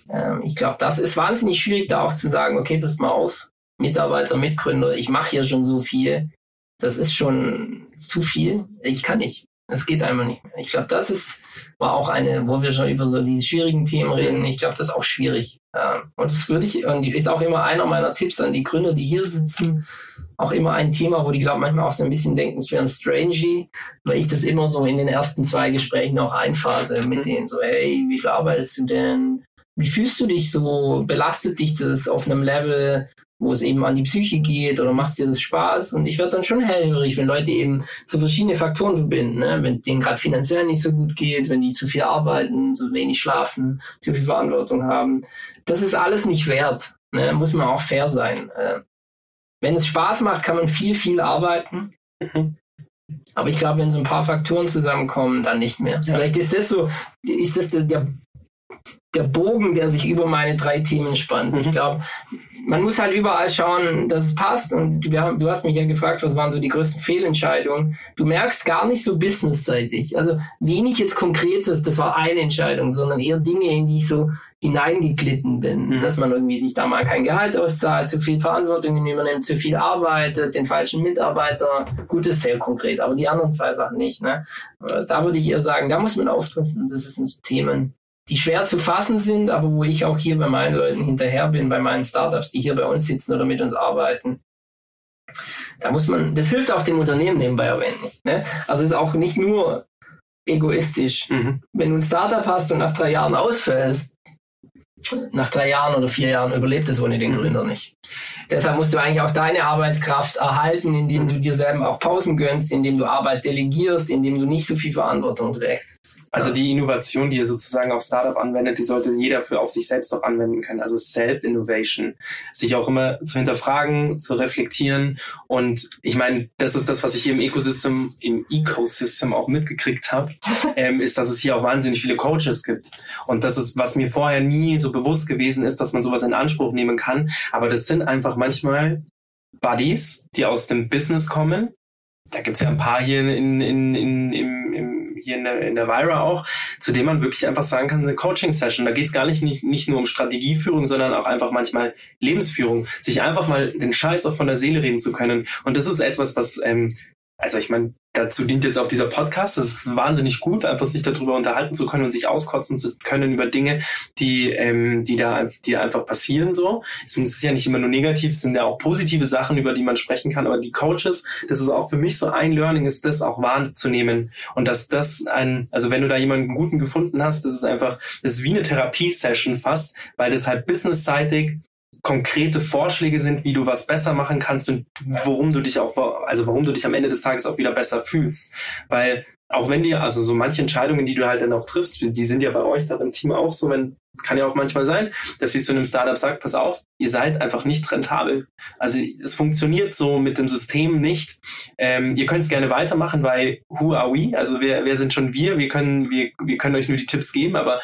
Speaker 1: Ähm, ich glaube, das ist wahnsinnig schwierig, da auch zu sagen, okay, passt mal auf, Mitarbeiter, Mitgründer, ich mache hier schon so viel. Das ist schon zu viel. Ich kann nicht. Es geht einfach nicht mehr. Ich glaube, das ist, war auch eine, wo wir schon über so diese schwierigen Themen reden. Ich glaube, das ist auch schwierig. Und das würde ich, und ist auch immer einer meiner Tipps an die Gründer, die hier sitzen, auch immer ein Thema, wo die, glaube manchmal auch so ein bisschen denken, ich wäre ein Strangy, weil ich das immer so in den ersten zwei Gesprächen auch einphase mit mhm. denen, so, hey, wie viel arbeitest du denn? Wie fühlst du dich so? Belastet dich das auf einem Level, wo es eben an die Psyche geht oder macht dir das Spaß? Und ich werde dann schon hellhörig, wenn Leute eben so verschiedene Faktoren verbinden, ne? wenn denen gerade finanziell nicht so gut geht, wenn die zu viel arbeiten, zu wenig schlafen, zu viel Verantwortung haben. Das ist alles nicht wert. Ne? Muss man auch fair sein. Äh, wenn es Spaß macht, kann man viel, viel arbeiten. Mhm. Aber ich glaube, wenn so ein paar Faktoren zusammenkommen, dann nicht mehr. Ja. Vielleicht ist das so, ist das der, der der Bogen, der sich über meine drei Themen spannt. Mhm. Ich glaube, man muss halt überall schauen, dass es passt. Und du, du, hast mich ja gefragt, was waren so die größten Fehlentscheidungen. Du merkst gar nicht so businessseitig. Also wenig jetzt Konkretes, das war eine Entscheidung, sondern eher Dinge, in die ich so hineingeglitten bin. Mhm. Dass man irgendwie sich da mal kein Gehalt auszahlt, zu viel Verantwortung übernimmt, zu viel arbeitet, den falschen Mitarbeiter. Gut, ist sehr konkret, aber die anderen zwei Sachen nicht. Ne? Da würde ich eher sagen, da muss man auftreten. Das sind Themen, die schwer zu fassen sind, aber wo ich auch hier bei meinen Leuten hinterher bin, bei meinen Startups, die hier bei uns sitzen oder mit uns arbeiten. Da muss man, das hilft auch dem Unternehmen nebenbei erwähnt nicht. Ne? Also ist auch nicht nur egoistisch. Mhm. Wenn du ein Startup hast und nach drei Jahren ausfällst, nach drei Jahren oder vier Jahren überlebt es ohne den mhm. Gründer nicht. Deshalb musst du eigentlich auch deine Arbeitskraft erhalten, indem du dir selber auch Pausen gönnst, indem du Arbeit delegierst, indem du nicht so viel Verantwortung trägst.
Speaker 2: Also die Innovation, die ihr sozusagen auf Startup anwendet, die sollte jeder für auf sich selbst auch anwenden können. Also Self-Innovation. Sich auch immer zu hinterfragen, zu reflektieren. Und ich meine, das ist das, was ich hier im Ecosystem, im Ecosystem auch mitgekriegt habe, ähm, ist, dass es hier auch wahnsinnig viele Coaches gibt. Und das ist, was mir vorher nie so bewusst gewesen ist, dass man sowas in Anspruch nehmen kann. Aber das sind einfach manchmal Buddies, die aus dem Business kommen. Da gibt's ja ein paar hier in, in, in, im, im hier in der, in der Vira auch, zu dem man wirklich einfach sagen kann, eine Coaching-Session. Da geht es gar nicht, nicht, nicht nur um Strategieführung, sondern auch einfach manchmal Lebensführung. Sich einfach mal den Scheiß auch von der Seele reden zu können. Und das ist etwas, was ähm, also ich meine, dazu dient jetzt auch dieser Podcast. Das ist wahnsinnig gut, einfach sich darüber unterhalten zu können und sich auskotzen zu können über Dinge, die, ähm, die da, die einfach passieren so. Es ist ja nicht immer nur negativ, es sind ja auch positive Sachen, über die man sprechen kann. Aber die Coaches, das ist auch für mich so ein Learning, ist das auch wahrzunehmen und dass das ein, also wenn du da jemanden guten gefunden hast, das ist einfach, das ist wie eine Therapiesession fast, weil das halt businessseitig konkrete Vorschläge sind, wie du was besser machen kannst und worum du dich auch, also warum du dich am Ende des Tages auch wieder besser fühlst. Weil auch wenn dir, also so manche Entscheidungen, die du halt dann auch triffst, die sind ja bei euch da im Team auch so, wenn, kann ja auch manchmal sein, dass sie zu einem Startup sagt, pass auf, ihr seid einfach nicht rentabel. Also es funktioniert so mit dem System nicht. Ähm, ihr könnt es gerne weitermachen, weil who are we? Also wer, wer sind schon wir? Wir können, wir, wir können euch nur die Tipps geben, aber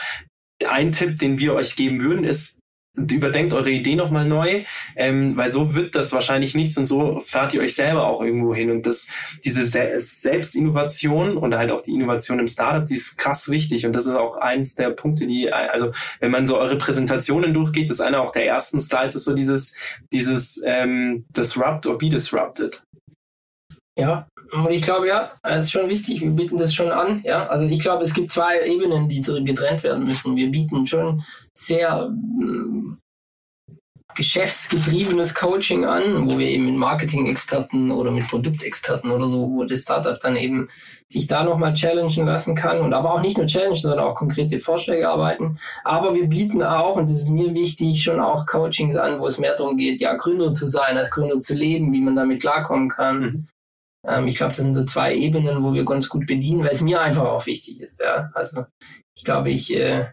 Speaker 2: ein Tipp, den wir euch geben würden, ist, überdenkt eure Idee nochmal neu, ähm, weil so wird das wahrscheinlich nichts und so fahrt ihr euch selber auch irgendwo hin. Und das, diese Se Selbstinnovation und halt auch die Innovation im Startup, die ist krass wichtig. Und das ist auch eins der Punkte, die, also wenn man so eure Präsentationen durchgeht, ist einer auch der ersten Slides, ist so dieses, dieses ähm, Disrupt or be disrupted.
Speaker 1: Ja, ich glaube, ja, es ist schon wichtig, wir bieten das schon an. Ja, also ich glaube, es gibt zwei Ebenen, die getrennt werden müssen. Wir bieten schon sehr, mm, geschäftsgetriebenes Coaching an, wo wir eben mit Marketing-Experten oder mit Produktexperten oder so, wo das Startup dann eben sich da nochmal challengen lassen kann und aber auch nicht nur challengen, sondern auch konkrete Vorschläge arbeiten. Aber wir bieten auch, und das ist mir wichtig, schon auch Coachings an, wo es mehr darum geht, ja, Gründer zu sein, als Gründer zu leben, wie man damit klarkommen kann. Ähm, ich glaube, das sind so zwei Ebenen, wo wir ganz gut bedienen, weil es mir einfach auch wichtig ist. Ja? Also ich glaube, ich äh,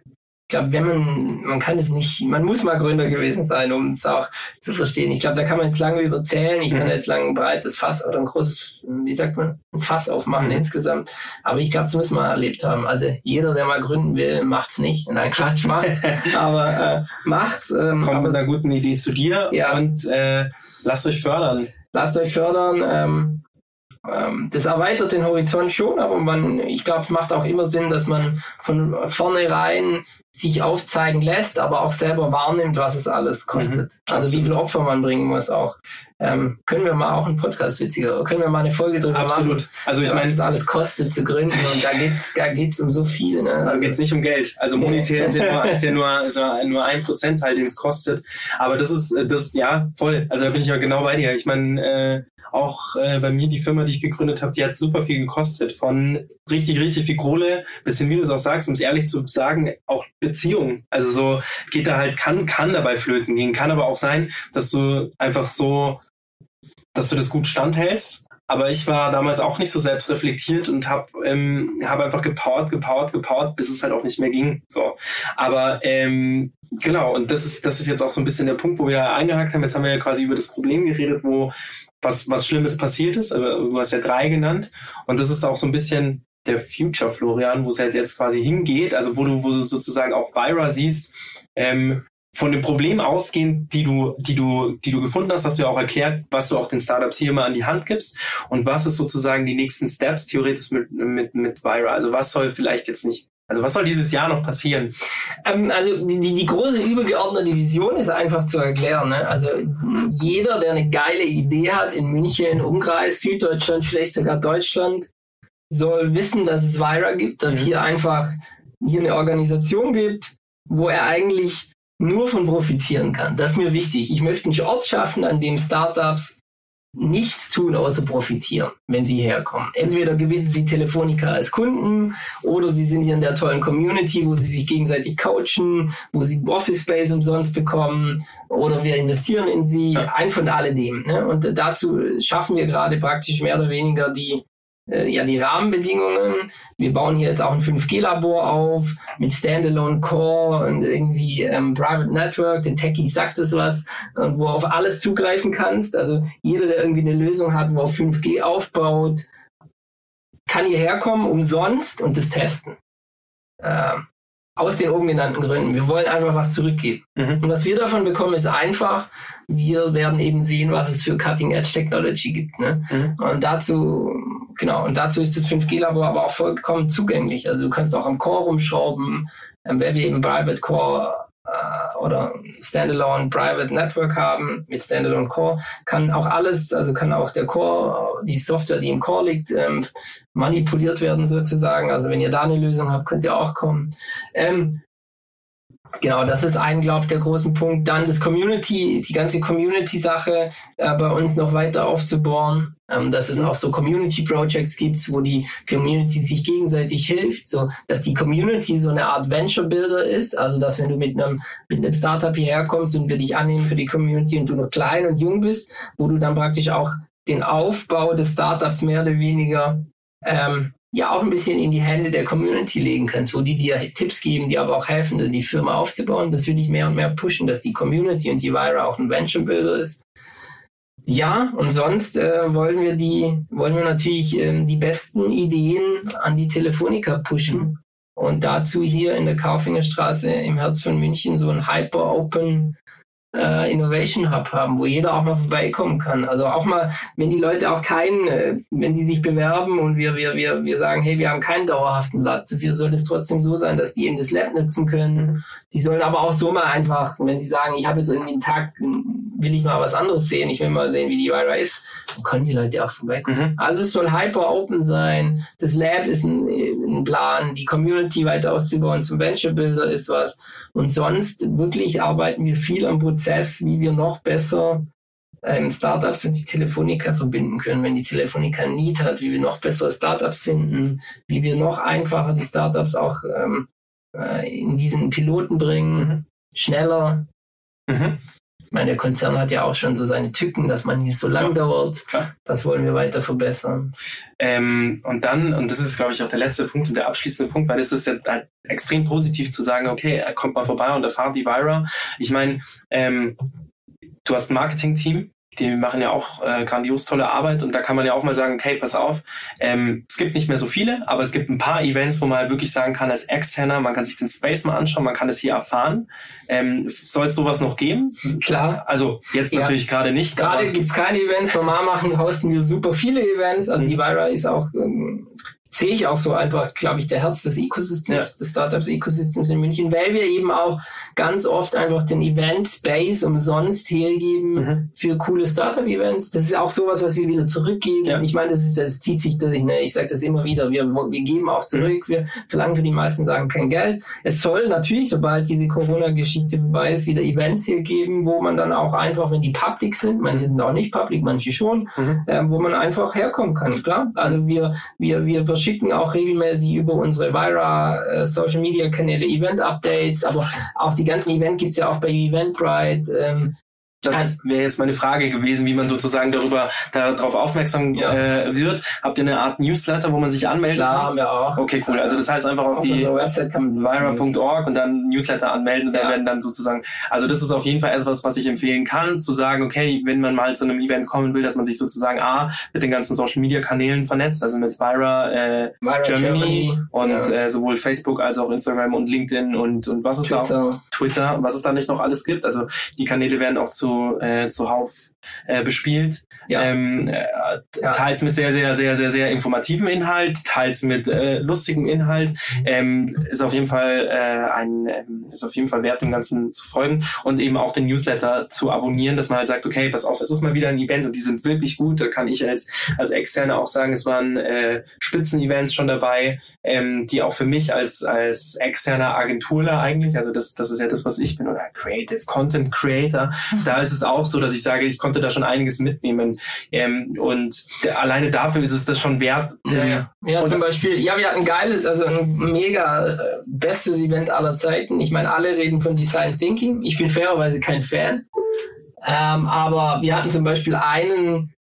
Speaker 1: ich glaube, wenn man, man kann es nicht, man muss mal Gründer gewesen sein, um es auch zu verstehen. Ich glaube, da kann man jetzt lange überzählen. Ich kann mhm. jetzt lange ein breites Fass oder ein großes, wie sagt man, ein Fass aufmachen mhm. insgesamt. Aber ich glaube, das muss man erlebt haben. Also jeder, der mal gründen will, macht's nicht. Nein, Quatsch, macht's. aber äh, macht's.
Speaker 2: Ähm, Kommt mit einer guten Idee zu dir ja. und äh, lasst euch fördern.
Speaker 1: Lasst euch fördern. Ähm, ähm, das erweitert den Horizont schon, aber man, ich glaube, es macht auch immer Sinn, dass man von vornherein sich aufzeigen lässt, aber auch selber wahrnimmt, was es alles kostet. Mhm, also wie viel Opfer man bringen muss auch. Ähm, können wir mal auch einen Podcast witziger, können wir mal eine Folge drüber
Speaker 2: Absolut.
Speaker 1: machen?
Speaker 2: Also ich meine,
Speaker 1: was es alles kostet zu gründen und da geht's, da geht's um so viel. Ne?
Speaker 2: Also, da geht's nicht um Geld. Also monetär ist ja nur, ist ja nur, ist ja nur ein Prozentteil, den es kostet. Aber das ist, das, ja, voll. Also da bin ich ja genau bei dir. Ich meine, äh, auch äh, bei mir die Firma, die ich gegründet habe, die hat super viel gekostet. Von richtig, richtig viel Kohle bis hin, wie du es auch sagst, um es ehrlich zu sagen, auch Beziehung. Also so geht da halt, kann, kann dabei flöten gehen. Kann aber auch sein, dass du einfach so, dass du das gut standhältst. Aber ich war damals auch nicht so selbstreflektiert und habe ähm, hab einfach gepowert, gepowert, gepowert, bis es halt auch nicht mehr ging. So. Aber ähm, genau, und das ist, das ist jetzt auch so ein bisschen der Punkt, wo wir eingehakt haben. Jetzt haben wir ja quasi über das Problem geredet, wo was, was Schlimmes passiert ist. Du hast ja drei genannt. Und das ist auch so ein bisschen der Future Florian, wo es halt jetzt quasi hingeht. Also wo du, wo du sozusagen auch Vira siehst, ähm, von dem Problem ausgehend, die du, die du, die du gefunden hast, hast du ja auch erklärt, was du auch den Startups hier mal an die Hand gibst und was ist sozusagen die nächsten Steps theoretisch mit, mit, mit Vira. Also was soll vielleicht jetzt nicht also was soll dieses Jahr noch passieren?
Speaker 1: Ähm, also die, die große übergeordnete Vision ist einfach zu erklären. Ne? Also jeder, der eine geile Idee hat in München, Umkreis, Süddeutschland, vielleicht sogar Deutschland, soll wissen, dass es Vira gibt, dass mhm. hier einfach hier eine Organisation gibt, wo er eigentlich nur von profitieren kann. Das ist mir wichtig. Ich möchte einen Ort schaffen, an dem Startups nichts tun, außer profitieren, wenn sie herkommen. Entweder gewinnen sie Telefonica als Kunden oder sie sind hier in der tollen Community, wo sie sich gegenseitig coachen, wo sie Office Space umsonst bekommen oder wir investieren in sie. Ein von alledem. Ne? Und dazu schaffen wir gerade praktisch mehr oder weniger die äh, ja die Rahmenbedingungen. Wir bauen hier jetzt auch ein 5G-Labor auf mit Standalone Core und irgendwie ähm, Private Network. Den Techie sagt es was, und wo du auf alles zugreifen kannst. Also jeder, der irgendwie eine Lösung hat, wo auf 5G aufbaut, kann hierher kommen umsonst und das testen. Ähm, aus den oben genannten Gründen. Wir wollen einfach was zurückgeben. Mhm. Und was wir davon bekommen, ist einfach, wir werden eben sehen, was es für Cutting Edge Technology gibt. Ne? Mhm. Und dazu Genau, und dazu ist das 5G-Labor aber auch vollkommen zugänglich. Also du kannst auch am Core rumschrauben, ähm, wenn wir eben Private Core oder Standalone Private Network haben mit Standalone Core, kann auch alles, also kann auch der Core, die Software, die im Core liegt, ähm, manipuliert werden sozusagen. Also wenn ihr da eine Lösung habt, könnt ihr auch kommen. Ähm, Genau, das ist ein, glaube ich, der großen Punkt. Dann das Community, die ganze Community-Sache äh, bei uns noch weiter aufzubauen. Ähm, dass es auch so Community Projects gibt, wo die Community sich gegenseitig hilft, so dass die Community so eine Art Venture Builder ist. Also dass wenn du mit einem mit einem Startup hierher kommst und wir dich annehmen für die Community und du noch klein und jung bist, wo du dann praktisch auch den Aufbau des Startups mehr oder weniger ähm, ja auch ein bisschen in die Hände der Community legen kannst, wo die dir Tipps geben, die aber auch helfen, die Firma aufzubauen. Das will ich mehr und mehr pushen, dass die Community und die Vira auch ein Venture Builder ist. Ja, und sonst äh, wollen wir die, wollen wir natürlich ähm, die besten Ideen an die Telefonica pushen. Und dazu hier in der Kaufingerstraße im Herz von München so ein Hyper Open äh, Innovation Hub haben, wo jeder auch mal vorbeikommen kann. Also auch mal, wenn die Leute auch keinen, äh, wenn die sich bewerben und wir, wir, wir, wir sagen, hey, wir haben keinen dauerhaften Platz, dafür soll es trotzdem so sein, dass die eben das Lab nutzen können. Die sollen aber auch so mal einfach, wenn sie sagen, ich habe jetzt irgendwie einen Tag, will ich mal was anderes sehen, ich will mal sehen, wie die Vira ist, dann können die Leute auch vorbeikommen. Mhm. Also es soll hyper open sein. Das Lab ist ein, ein Plan, die Community weiter auszubauen zum Venture Builder ist was. Und sonst wirklich arbeiten wir viel am Prozess Prozess, wie wir noch besser ähm, Startups mit die Telefonica verbinden können, wenn die Telefonica ein Need hat, wie wir noch bessere Startups finden, wie wir noch einfacher die Startups auch ähm, äh, in diesen Piloten bringen, mhm. schneller. Mhm. Ich meine, der Konzern hat ja auch schon so seine Tücken, dass man nicht so lang dauert. Ja. Das wollen wir weiter verbessern.
Speaker 2: Ähm, und dann, und das ist, glaube ich, auch der letzte Punkt und der abschließende Punkt, weil es ist ja halt extrem positiv zu sagen, okay, er kommt mal vorbei und erfahrt die Vira. Ich meine, ähm, du hast ein Marketing-Team, die machen ja auch äh, grandios tolle Arbeit und da kann man ja auch mal sagen, okay, pass auf, ähm, es gibt nicht mehr so viele, aber es gibt ein paar Events, wo man halt wirklich sagen kann, als Externer, man kann sich den Space mal anschauen, man kann es hier erfahren. Ähm, Soll es sowas noch geben?
Speaker 1: Klar.
Speaker 2: Also jetzt ja. natürlich gerade nicht.
Speaker 1: Gerade gibt es keine Events, normal machen, hosten wir super viele Events, also mhm. die Vira ist auch ähm, sehe ich auch so einfach, glaube ich, der Herz des Ecosystems, ja. des Startups-Ecosystems in München, weil wir eben auch ganz oft einfach den Event-Space umsonst hergeben mhm. für coole Startup-Events. Das ist auch sowas, was wir wieder zurückgeben. Ja. Ich meine, das, ist, das zieht sich durch, ne? ich sage das immer wieder, wir, wir geben auch zurück, mhm. wir verlangen für die meisten Sachen kein Geld. Es soll natürlich, sobald diese Corona-Geschichte vorbei ist, wieder Events hier geben, wo man dann auch einfach, wenn die public sind, manche sind auch nicht public, manche schon, mhm. äh, wo man einfach herkommen kann, klar. Also wir, wir, wir verschicken auch regelmäßig über unsere Vira äh, Social Media Kanäle Event Updates, aber auch die ganzen Events gibt es ja auch bei Eventbrite. Ähm,
Speaker 2: das wäre jetzt meine Frage gewesen, wie man sozusagen darüber darauf aufmerksam ja. äh, wird. Habt ihr eine Art Newsletter, wo man sich anmelden
Speaker 1: Klar, kann? haben wir auch.
Speaker 2: Okay, cool. Also das heißt einfach auf, auf die
Speaker 1: Website
Speaker 2: vira.org und dann Newsletter anmelden und ja. dann werden dann sozusagen. Also das ist auf jeden Fall etwas, was ich empfehlen kann, zu sagen, okay, wenn man mal zu einem Event kommen will, dass man sich sozusagen A mit den ganzen Social Media Kanälen vernetzt, also mit Vira, äh, Vira Germany, Germany, und ja. äh, sowohl Facebook als auch Instagram und LinkedIn und und was es da auch Twitter, was es da nicht noch alles gibt. Also die Kanäle werden auch zu zu, äh, zuhauf äh, bespielt. Ja. Ähm, äh. Teils mit sehr, sehr, sehr, sehr, sehr informativem Inhalt, teils mit äh, lustigem Inhalt. Ähm, ist auf jeden Fall äh, ein, ähm, ist auf jeden Fall wert, dem Ganzen zu folgen und eben auch den Newsletter zu abonnieren, dass man halt sagt, okay, pass auf, es ist mal wieder ein Event und die sind wirklich gut. Da kann ich als, als Externe auch sagen, es waren äh, Spitzen-Events schon dabei, ähm, die auch für mich als, als externer Agenturler eigentlich, also das, das ist ja das, was ich bin, oder Creative Content Creator, da ist es auch so, dass ich sage, ich konnte da schon einiges mitnehmen. Ähm, und alleine dafür ist es das schon wert.
Speaker 1: Äh, ja, zum Beispiel, ja, wir hatten ein geiles, also ein mega äh, bestes Event aller Zeiten. Ich meine, alle reden von Design Thinking. Ich bin fairerweise kein Fan. Ähm, aber wir hatten zum Beispiel einen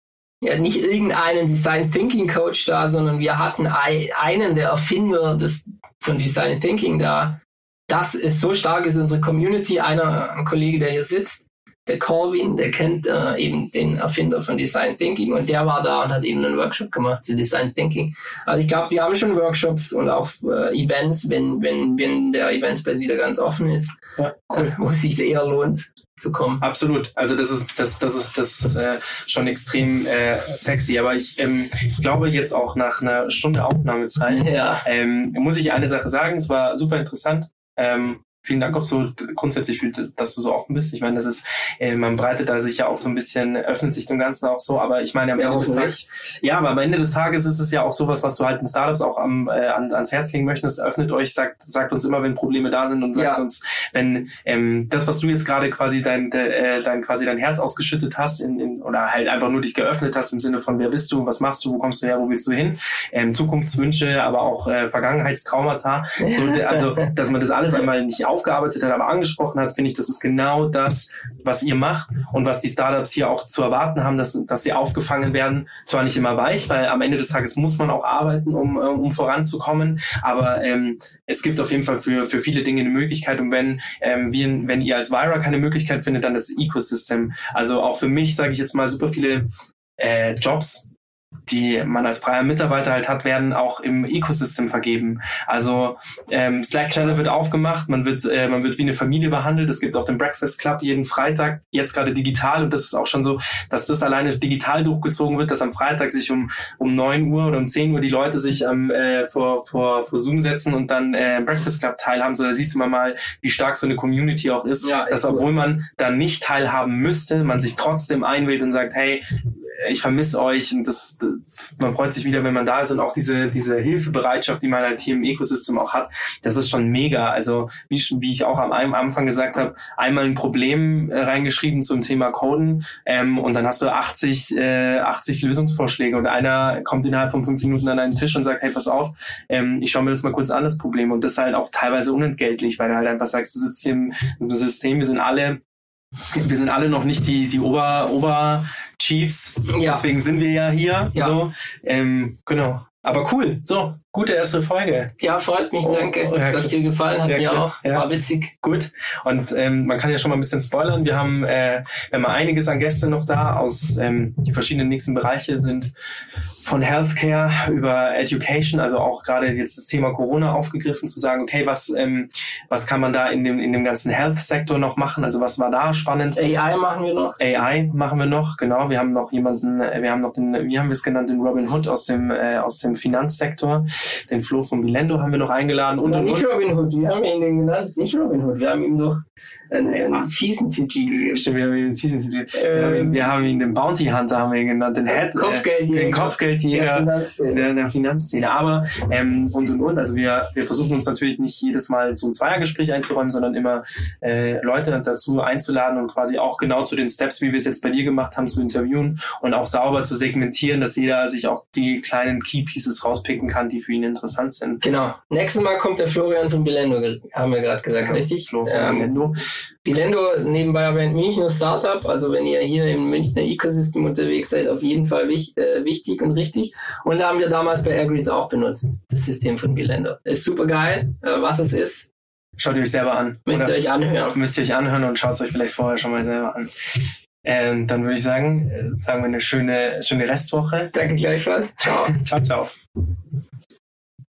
Speaker 1: ja, nicht irgendeinen Design Thinking Coach da, sondern wir hatten einen der Erfinder des, von Design Thinking da. Das ist so stark ist unsere Community. Einer, ein Kollege, der hier sitzt, der Corwin, der kennt äh, eben den Erfinder von Design Thinking und der war da und hat eben einen Workshop gemacht zu Design Thinking. Also ich glaube, wir haben schon Workshops und auch äh, Events, wenn, wenn, wenn der Eventspace wieder ganz offen ist, ja, cool. äh, wo es sich eher lohnt zu kommen.
Speaker 2: Absolut. Also das ist das das ist das äh, schon extrem äh, sexy. Aber ich ähm, glaube jetzt auch nach einer Stunde Aufnahmezeit ja. ähm, muss ich eine Sache sagen. Es war super interessant. Ähm, vielen Dank auch so grundsätzlich, für, dass du so offen bist. Ich meine, das ist, äh, man breitet da sich ja auch so ein bisschen, öffnet sich dem Ganzen auch so, aber ich meine, am ja, Ende des Tages, ja, aber am Ende des Tages ist es ja auch sowas, was du halt in Startups auch am, äh, an, ans Herz legen möchtest. Öffnet euch, sagt, sagt uns immer, wenn Probleme da sind und sagt ja. uns, wenn ähm, das, was du jetzt gerade quasi dein, äh, dein quasi dein Herz ausgeschüttet hast in, in, oder halt einfach nur dich geöffnet hast im Sinne von wer bist du, was machst du, wo kommst du her, wo willst du hin, ähm, Zukunftswünsche, aber auch äh, Vergangenheitstraumata, so, also dass man das alles einmal nicht aufgearbeitet hat, aber angesprochen hat, finde ich, das ist genau das, was ihr macht und was die Startups hier auch zu erwarten haben, dass, dass sie aufgefangen werden. Zwar nicht immer weich, weil am Ende des Tages muss man auch arbeiten, um, äh, um voranzukommen, aber ähm, es gibt auf jeden Fall für, für viele Dinge eine Möglichkeit und wenn, ähm, wir, wenn ihr als Vira keine Möglichkeit findet, dann das Ecosystem. Also auch für mich, sage ich jetzt mal, super viele äh, Jobs die man als freier Mitarbeiter halt hat, werden auch im Ecosystem vergeben. Also ähm, Slack Channel wird aufgemacht, man wird, äh, man wird wie eine Familie behandelt. Es gibt auch den Breakfast Club jeden Freitag, jetzt gerade digital und das ist auch schon so, dass das alleine digital durchgezogen wird, dass am Freitag sich um, um neun Uhr oder um zehn Uhr die Leute sich ähm, äh, vor, vor, vor Zoom setzen und dann äh, Breakfast Club teilhaben. So, da siehst du mal, mal, wie stark so eine Community auch ist, ja, dass obwohl man da nicht teilhaben müsste, man sich trotzdem einwählt und sagt, hey, ich vermisse euch und das, das, man freut sich wieder, wenn man da ist und auch diese, diese Hilfebereitschaft, die man halt hier im Ecosystem auch hat, das ist schon mega. Also wie, wie ich auch am Anfang gesagt habe, einmal ein Problem äh, reingeschrieben zum Thema Coden ähm, und dann hast du 80, äh, 80 Lösungsvorschläge und einer kommt innerhalb von fünf Minuten an einen Tisch und sagt, hey, pass auf, ähm, ich schaue mir das mal kurz an, das Problem und das halt auch teilweise unentgeltlich, weil du halt einfach sagst, du sitzt hier im, im System, wir sind alle wir sind alle noch nicht die, die Ober, Ober Chiefs. Ja. Deswegen sind wir ja hier. Ja. So. Ähm, genau. Aber cool. So, gute erste Folge.
Speaker 1: Ja, freut mich, danke, oh, ja, dass dir gefallen hat. Ja, mir auch. Ja. War witzig.
Speaker 2: Gut. Und ähm, man kann ja schon mal ein bisschen spoilern. Wir haben, äh, wir haben einiges an Gäste noch da aus ähm, die verschiedenen nächsten Bereiche sind von Healthcare über Education, also auch gerade jetzt das Thema Corona aufgegriffen, zu sagen, okay, was, ähm, was kann man da in dem, in dem ganzen Health-Sektor noch machen? Also was war da spannend?
Speaker 1: AI machen wir noch.
Speaker 2: AI machen wir noch, genau. Wir haben noch jemanden, äh, wir haben noch den, wie haben wir es genannt, den Robin Hood aus dem, äh, aus dem Finanzsektor. Den Flo von Bilendo haben wir noch eingeladen.
Speaker 1: Und, und, nicht Robin Hood, wir haben ihn den genannt, nicht Robin Hood, wir haben ihm doch einen, einen fiesen Titel.
Speaker 2: Stimmt, wir haben ihn einen fiesen Titel. Ähm, wir, haben ihn, den Bounty Hunter haben wir ihn genannt, den Head,
Speaker 1: Kopfgeldjäger.
Speaker 2: den Kopfgeldjäger der. Der, der Finanzszene. Aber ähm, und und und, also wir, wir versuchen uns natürlich nicht jedes Mal so ein Zweiergespräch einzuräumen, sondern immer äh, Leute dazu einzuladen und quasi auch genau zu den Steps, wie wir es jetzt bei dir gemacht haben, zu interviewen und auch sauber zu segmentieren, dass jeder sich auch die kleinen Key Pieces rauspicken kann, die für ihn interessant sind.
Speaker 1: Genau. Nächstes Mal kommt der Florian von Bilendo, haben wir gerade gesagt, ja, richtig?
Speaker 2: Flo von ähm, Bilendo.
Speaker 1: Bilendo nebenbei erwähnt Münchner Startup, also wenn ihr hier im Münchner Ecosystem unterwegs seid, auf jeden Fall wich, äh, wichtig und richtig. Und da haben wir damals bei Airgreens auch benutzt, das System von Bilendo. Ist super geil, äh, was es ist.
Speaker 2: Schaut ihr euch selber an.
Speaker 1: Müsst ihr euch anhören.
Speaker 2: Müsst ihr euch anhören und schaut es euch vielleicht vorher schon mal selber an. Ähm, dann würde ich sagen, äh, sagen wir eine schöne, schöne Restwoche.
Speaker 1: Danke gleichfalls.
Speaker 2: Ciao. ciao, ciao.